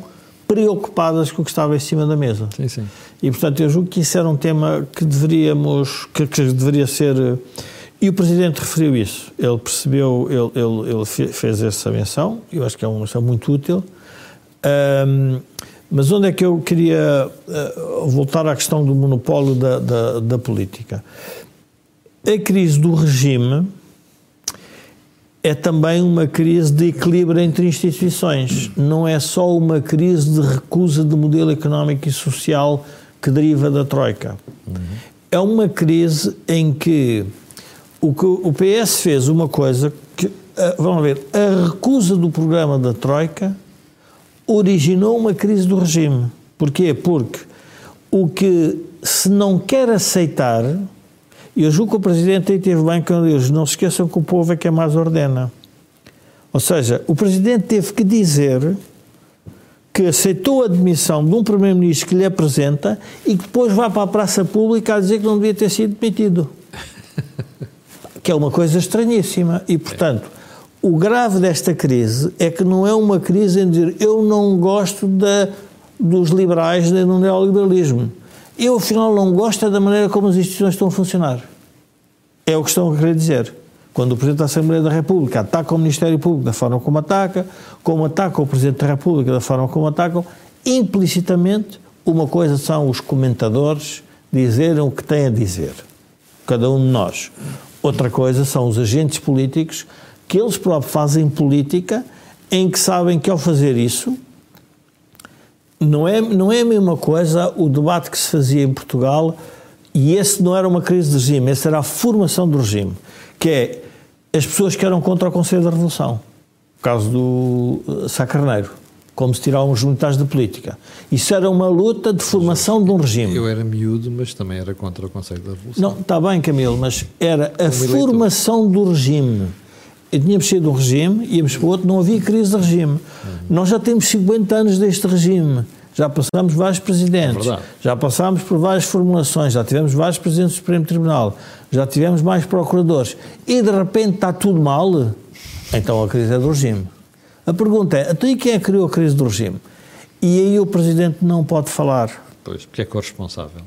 preocupadas com o que estava em cima da mesa. Sim, sim. E, portanto, eu julgo que isso era um tema que deveríamos, que, que deveria ser... E o Presidente referiu isso. Ele percebeu, ele, ele, ele fez essa menção, eu acho que é uma menção muito útil. Um, mas onde é que eu queria uh, voltar à questão do monopólio da, da, da política? A crise do regime é também uma crise de equilíbrio entre instituições. Não é só uma crise de recusa de modelo económico e social que deriva da Troika. Uhum. É uma crise em que o, que o PS fez uma coisa que, eh, vamos ver, a recusa do programa da Troika originou uma crise do regime. Porquê? Porque o que se não quer aceitar eu julgo que o Presidente aí teve bem quando diz não se esqueçam que o povo é que é mais ordena. Ou seja, o Presidente teve que dizer que aceitou a demissão de um Primeiro-Ministro que lhe apresenta e que depois vai para a praça pública a dizer que não devia ter sido demitido. que é uma coisa estranhíssima. E, portanto, o grave desta crise é que não é uma crise em dizer eu não gosto da, dos liberais nem do neoliberalismo. Eu, afinal, não gosto é da maneira como as instituições estão a funcionar. É o que estão a querer dizer. Quando o Presidente da Assembleia da República ataca o Ministério Público da forma como ataca, como ataca o Presidente da República da forma como atacam, implicitamente, uma coisa são os comentadores dizerem o que têm a dizer, cada um de nós. Outra coisa são os agentes políticos que eles próprios fazem política em que sabem que ao fazer isso não é, não é a mesma coisa o debate que se fazia em Portugal e esse não era uma crise de regime, esse era a formação do regime, que é as pessoas que eram contra o Conselho da Revolução, o caso do eh, Sá Carneiro, como se tiravam os militares da política. Isso era uma luta de formação de um regime. Eu era miúdo, mas também era contra o Conselho da Revolução. Não, está bem, Camilo, mas era a formação do regime. E tínhamos saído de um regime, íamos para outro, não havia crise de regime. Uhum. Nós já temos 50 anos deste regime já passamos vários presidentes, é já passámos por várias formulações, já tivemos vários presidentes do Supremo Tribunal, já tivemos mais procuradores e de repente está tudo mal, então a crise é do regime. A pergunta é, então e quem é que criou a crise do regime? E aí o presidente não pode falar. Pois, porque é corresponsável.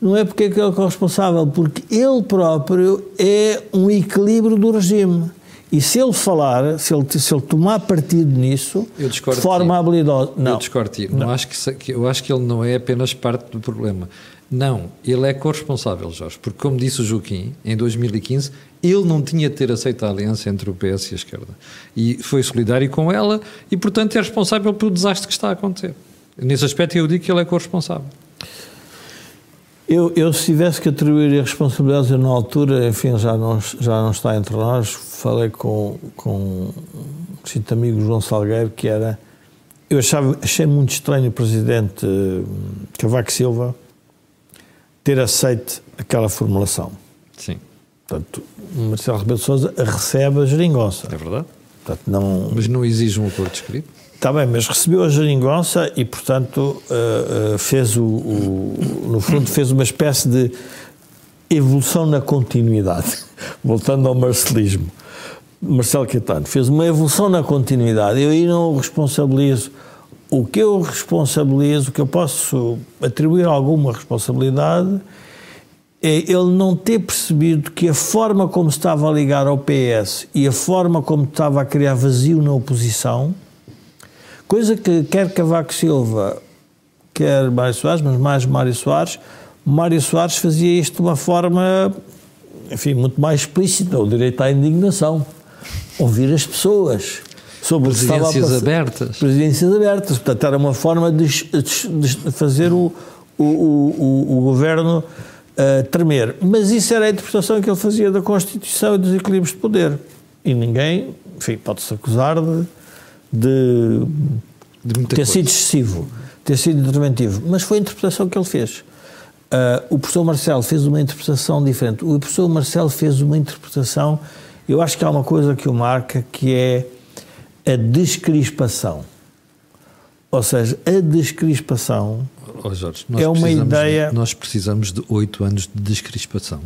Não é porque é que é corresponsável, porque ele próprio é um equilíbrio do regime. E se ele falar, se ele, se ele tomar partido nisso, de forma habilidosa. Não. Eu discordo de não. não. Acho que, eu acho que ele não é apenas parte do problema. Não, ele é corresponsável, Jorge, porque, como disse o Joaquim, em 2015, ele não tinha de ter aceito a aliança entre o PS e a esquerda. E foi solidário com ela e, portanto, é responsável pelo desastre que está a acontecer. Nesse aspecto, eu digo que ele é corresponsável. Eu, eu, se tivesse que atribuir a responsabilidade, eu, na altura, enfim, já não, já não está entre nós, falei com, com um cito amigo João Salgueiro, que era. Eu achava, achei muito estranho o presidente eh, Cavaco Silva ter aceito aquela formulação. Sim. Portanto, Marcelo Rebelo de Souza recebe a geringonça. É verdade. Portanto, não... Mas não exige um acordo escrito? Está bem, mas recebeu a geringonça e, portanto, uh, uh, fez o, o, no fundo, fez uma espécie de evolução na continuidade, voltando ao marcelismo. Marcelo Caetano fez uma evolução na continuidade. Eu aí não o responsabilizo. O que eu responsabilizo, o que eu posso atribuir alguma responsabilidade, é ele não ter percebido que a forma como estava a ligar ao PS e a forma como estava a criar vazio na oposição Coisa que quer Cavaco Silva, quer Mário Soares, mas mais Mário Soares, Mário Soares fazia isto de uma forma, enfim, muito mais explícita, o direito à indignação, ouvir as pessoas. Sobre presidências abertas. Presidências abertas. Portanto, era uma forma de, de fazer o, o, o, o governo uh, tremer. Mas isso era a interpretação que ele fazia da Constituição e dos equilíbrios de poder. E ninguém, enfim, pode-se acusar de de, de ter coisa. sido excessivo, ter sido interventivo, mas foi a interpretação que ele fez. Uh, o professor Marcelo fez uma interpretação diferente. O professor Marcelo fez uma interpretação, eu acho que há uma coisa que o marca, que é a descrispação. Ou seja, a descrispação oh, Jorge, é uma ideia. De, nós precisamos de oito anos de descrispação.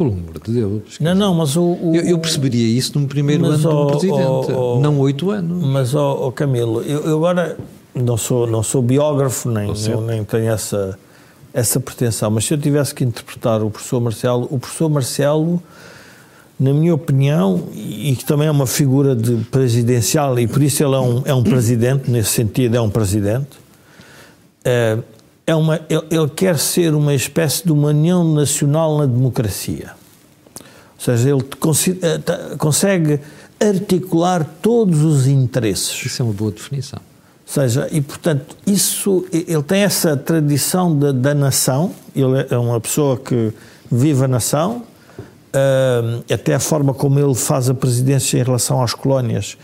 Pelo amor de Deus. Não, não, mas o. o eu, eu, perceberia isso no primeiro ano do presidente, não oito anos. Mas, ó oh, Camilo, eu, eu, agora não sou, não sou biógrafo, nem, nem tenho essa, essa pretensão, mas se eu tivesse que interpretar o professor Marcelo, o professor Marcelo, na minha opinião, e que também é uma figura de presidencial, e por isso ele é um, é um presidente, nesse sentido, é um presidente. É, é uma, ele, quer ser uma espécie de uma união nacional na democracia. Ou seja, ele eh, consegue articular todos os interesses. Isso é uma boa definição. Ou seja, e portanto, isso, ele tem essa tradição da, da nação, ele é uma pessoa que vive a nação, uh, até a forma como ele faz a presidência em relação às colónias,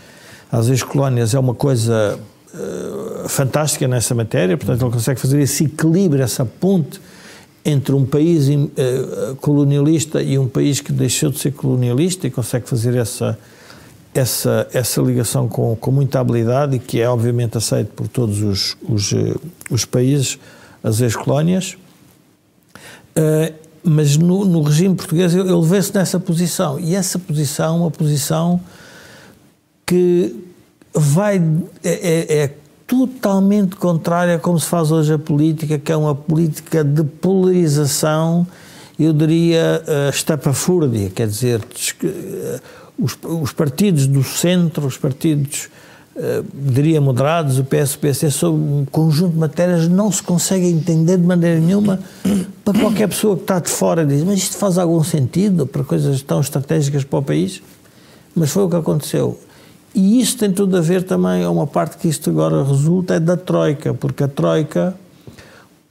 às ex-colónias, é uma coisa uh, fantástica nessa matéria, portanto, ele consegue fazer esse equilíbrio, essa ponte entre um país uh, colonialista e um país que deixou de ser colonialista e consegue fazer essa, essa, essa ligação com, com muita habilidade e que é obviamente aceito por todos os, os, eh, os países, as ex-colónias, uh, mas no, no, regime português ele vê-se nessa posição. E essa posição é uma posição que vai é, é, é totalmente contrária a como se faz hoje a política, que é uma política de polarização, eu diria uh, estapafúrdia, quer dizer, uh, os, os, partidos do centro, os partidos, uh, diria moderados, o PS, o PC, sobre um conjunto de matérias não se consegue entender de maneira nenhuma para qualquer pessoa que está de fora diz, mas isto faz algum sentido para coisas tão estratégicas para o país? Mas foi o que aconteceu. E isso tem tudo a ver também, uma parte que isto agora resulta, é da Troika, porque a Troika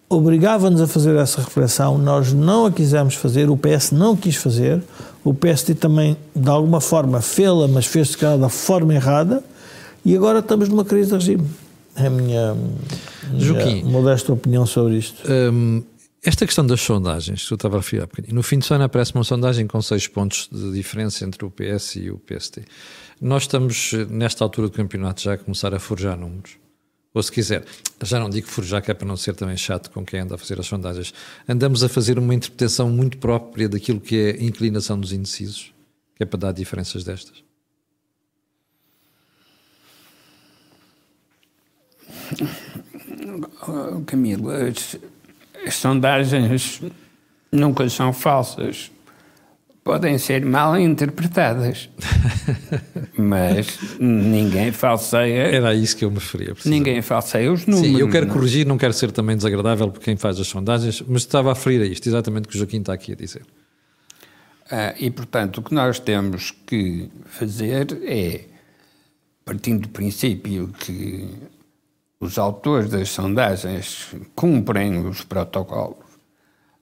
obrigava-nos a fazer essa reflexão, nós não a quisemos fazer, o PS não quis fazer, o PSD também, de alguma forma, fê-la, mas fez-se da forma errada, e agora estamos numa crise de regime. É a minha, minha modesta opinião sobre isto. Hum, esta questão das sondagens, que eu estava a referir há bocadinho, no fim de semana aparece uma sondagem com seis pontos de diferença entre o PS e o PSD. Nós estamos, nesta altura do campeonato, já a começar a forjar números. Ou se quiser, já não digo forjar, que é para não ser também chato com quem anda a fazer as sondagens, andamos a fazer uma interpretação muito própria daquilo que é a inclinação dos indecisos, que é para dar diferenças destas. Camilo, as, as sondagens nunca são falsas podem ser mal interpretadas. Mas ninguém falseia. Era isso que eu me referia. Ninguém falseia os números. Sim, eu quero corrigir, não quero ser também desagradável por quem faz as sondagens, mas estava a referir a isto, exatamente o que o Joaquim está aqui a dizer. Ah, e, portanto, o que nós temos que fazer é, partindo do princípio que os autores das sondagens cumprem os protocolos,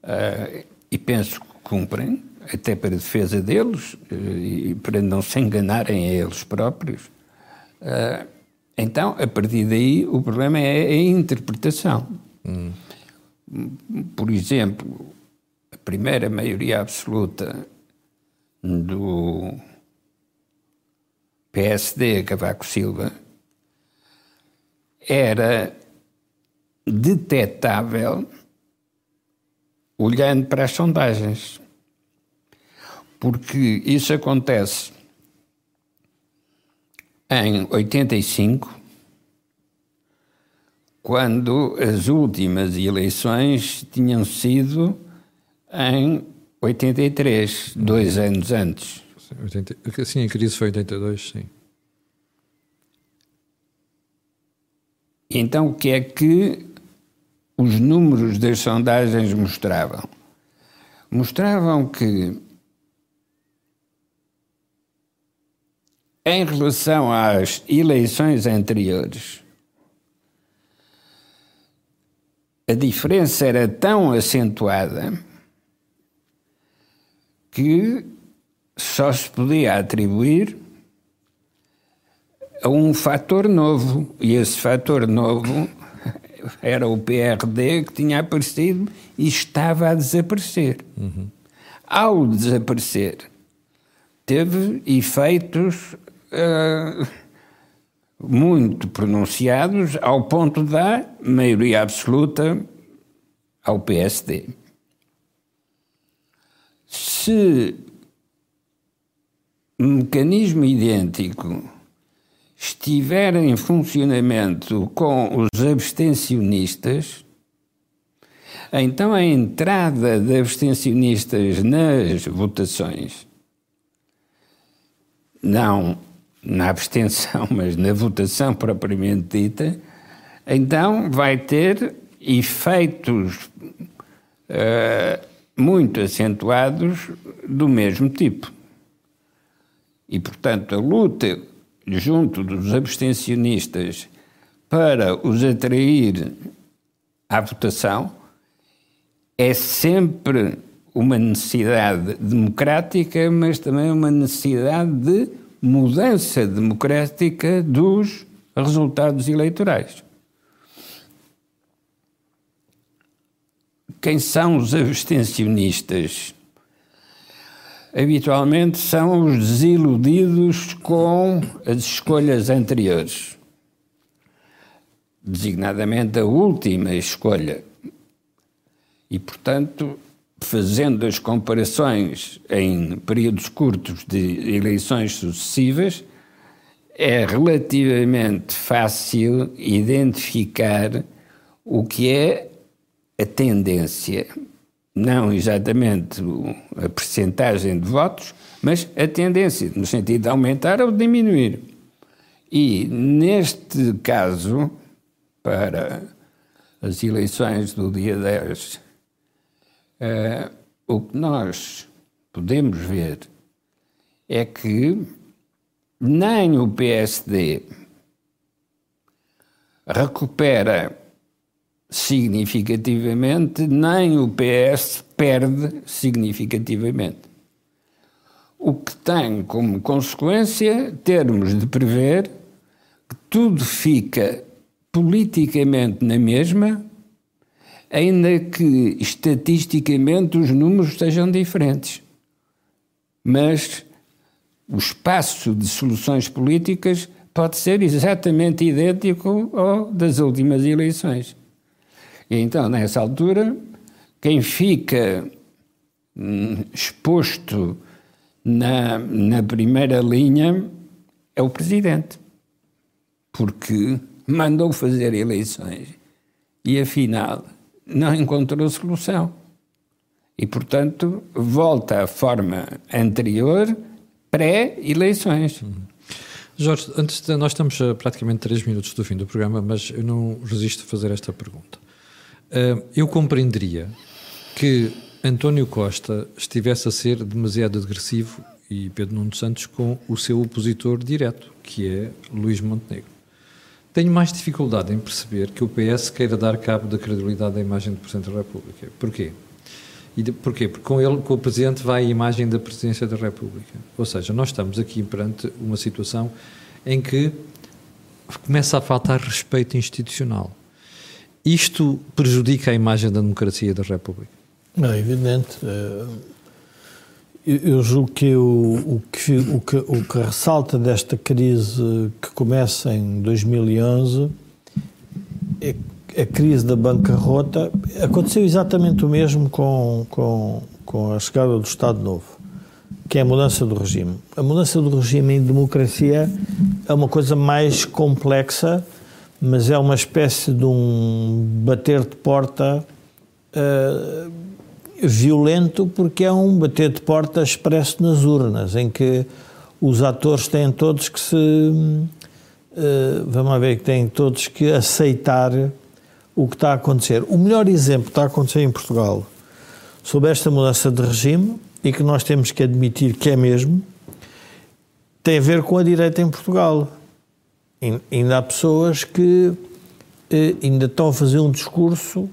ah, e penso que cumprem, até para defesa deles eh, e para não se enganarem a eles próprios. Eh, então, a partir daí, o problema é a interpretação. Hum. Por exemplo, a primeira maioria absoluta do PSD, Cavaco Silva, era detetável olhando para as sondagens porque isso acontece em 85, quando as últimas eleições tinham sido em 83, dois anos antes. Sim, a crise foi em 82, sim. Então, o que é que os números das sondagens mostravam? Mostravam que em relação às eleições anteriores, a diferença era tão acentuada que só se podia atribuir a um fator novo. E esse fator novo era o PRD que tinha aparecido e estava a desaparecer. Uhum. Ao desaparecer, teve efeitos uh, muito pronunciados, ao ponto da maioria absoluta ao PSD. Se um mecanismo idêntico estiver em funcionamento com os abstencionistas, então a entrada de abstencionistas nas votações, não na abstenção, mas na votação propriamente dita, então vai ter efeitos uh, muito acentuados do mesmo tipo. E, portanto, a luta junto dos abstencionistas para os atrair à votação é sempre uma necessidade democrática, mas também uma necessidade de mudança democrática dos resultados eleitorais. Quem são os abstencionistas? habitualmente são os desiludidos com as escolhas anteriores, designadamente a última escolha. E, portanto, fazendo as comparações em períodos curtos de eleições sucessivas, é relativamente fácil identificar o que é a tendência não exatamente a percentagem de votos, mas a tendência, no sentido de aumentar ou diminuir. E, neste caso, para as eleições do dia 10, eh, o que nós podemos ver é que nem o PSD recupera significativamente, nem o PS perde significativamente. O que tem como consequência termos de prever que tudo fica politicamente na mesma, ainda que estatisticamente os números sejam diferentes. Mas o espaço de soluções políticas pode ser exatamente idêntico ao das últimas eleições. E então, nessa altura, quem fica hum, exposto na, na primeira linha é o presidente, porque mandou fazer eleições e, afinal, não encontrou solução. E, portanto, volta à forma anterior, pré-eleições. Uhum. Jorge, antes de, nós estamos a praticamente três minutos do fim do programa, mas eu não resisto a fazer esta pergunta. Uh, eu compreenderia que António Costa estivesse a ser demasiado agressivo e Pedro Nuno Santos com o seu opositor direto, que é Luís Montenegro. Tenho mais dificuldade em perceber que o PS queira dar cabo da credibilidade da imagem do Presidente da República. Porquê? E de, porquê? Porque com ele, com o Presidente, vai a imagem da Presidência da República. Ou seja, nós estamos aqui perante uma situação em que começa a faltar respeito institucional. Isto prejudica a imagem da democracia da República? Não, é evidente. Eh, eu julgo que o, o, que, o, que, o que ressalta desta crise que começa em 2011 é a crise da bancarrota. Aconteceu exatamente o mesmo com, com, com a chegada do Estado Novo, que é a mudança do regime. A mudança do regime em democracia é uma coisa mais complexa mas é uma espécie de um bater de porta uh, violento, porque é um bater de porta expresso nas urnas, em que os atores têm todos que se. Uh, vamos ver, que têm todos que aceitar o que está a acontecer. O melhor exemplo que está a acontecer em Portugal sobre esta mudança de regime, e que nós temos que admitir que é mesmo, tem a ver com a direita em Portugal ainda há pessoas que eh, ainda estão a fazer um discurso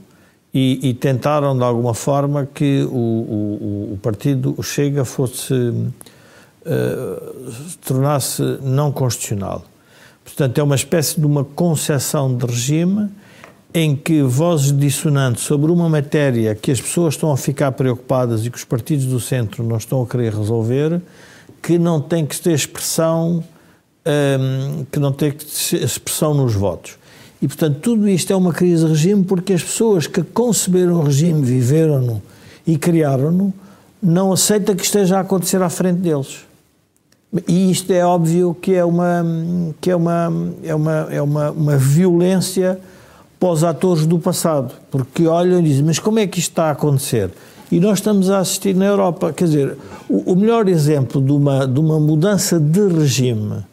e, e tentaram de alguma forma que o, o, o partido o Chega fosse uh, tornasse não constitucional. Portanto, é uma espécie de uma concepção de regime em que vozes dissonantes sobre uma matéria que as pessoas estão a ficar preocupadas e que os partidos do centro não estão a querer resolver, que não tem que ter expressão um, que não tem expressão nos votos. E, portanto, tudo isto é uma crise de regime porque as pessoas que conceberam o regime, viveram-no e criaram-no, não aceitam que esteja a acontecer à frente deles. E isto é óbvio que é uma, que é uma, é uma, é uma, uma violência para os atores do passado, porque olham e dizem, mas como é que isto está a acontecer? E nós estamos a assistir na Europa, quer dizer, o, o melhor exemplo de uma, de uma mudança de regime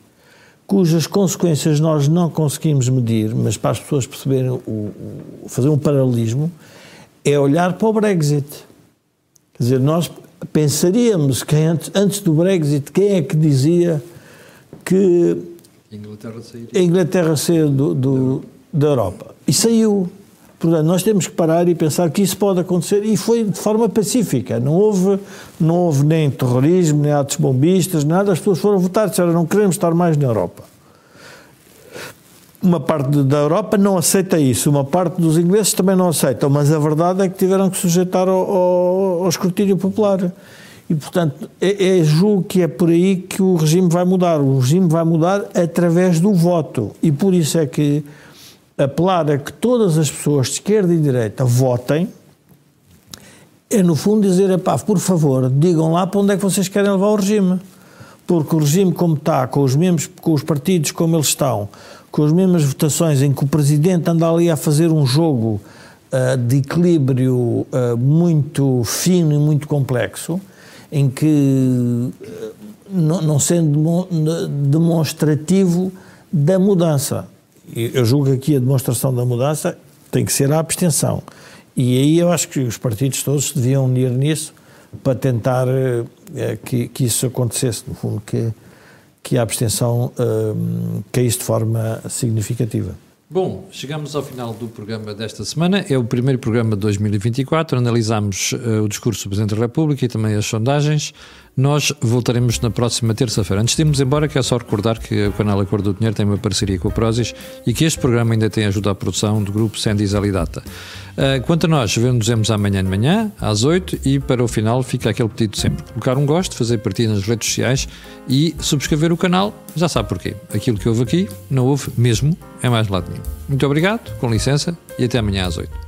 cujas consequências nós não conseguimos medir, mas para as pessoas perceberem, o, o, fazer um paralelismo, é olhar para o Brexit. Quer dizer, nós pensaríamos que antes, antes do Brexit, quem é que dizia que a Inglaterra sairia, a Inglaterra saiu do, do, da Europa? E saiu. Portanto, nós temos que parar e pensar que isso pode acontecer e foi de forma pacífica. Não houve, não houve nem terrorismo, nem atos bombistas, nada. As pessoas foram votar, disseram não queremos estar mais na Europa. Uma parte da Europa não aceita isso, uma parte dos ingleses também não aceitam, mas a verdade é que tiveram que sujeitar ao, ao, ao escrutínio popular. E, portanto, é, é, julgo que é por aí que o regime vai mudar. O regime vai mudar através do voto. E por isso é que apelar a que todas as pessoas de esquerda e direita votem é, no fundo, dizer: pá, por favor, digam lá para onde é que vocês querem levar o regime. Porque o regime, como está, com os, mesmos, com os partidos como eles estão, com as mesmas votações, em que o presidente anda ali a fazer um jogo uh, de equilíbrio uh, muito fino e muito complexo em que, não, não sendo demonstrativo da mudança, eu julgo aqui a demonstração da mudança tem que ser a abstenção. E aí eu acho que os partidos todos deviam unir nisso para tentar eh, que, que isso acontecesse, no fundo, que, que a abstenção eh, caísse de forma significativa. Bom, chegamos ao final do programa desta semana. É o primeiro programa de 2024. Analisamos uh, o discurso do Presidente da República e também as sondagens. Nós voltaremos na próxima terça-feira. Antes de irmos embora, quero só recordar que o canal Acordo do Dinheiro tem uma parceria com a Prozis e que este programa ainda tem ajuda à produção do grupo Sendis Alidata. Uh, quanto a nós, vemos amanhã de manhã, às 8 e para o final fica aquele pedido sempre. Colocar um gosto, fazer partida nas redes sociais e subscrever o canal, já sabe porquê. Aquilo que houve aqui, não houve mesmo, é mais lado nenhum. Muito obrigado, com licença e até amanhã às 8.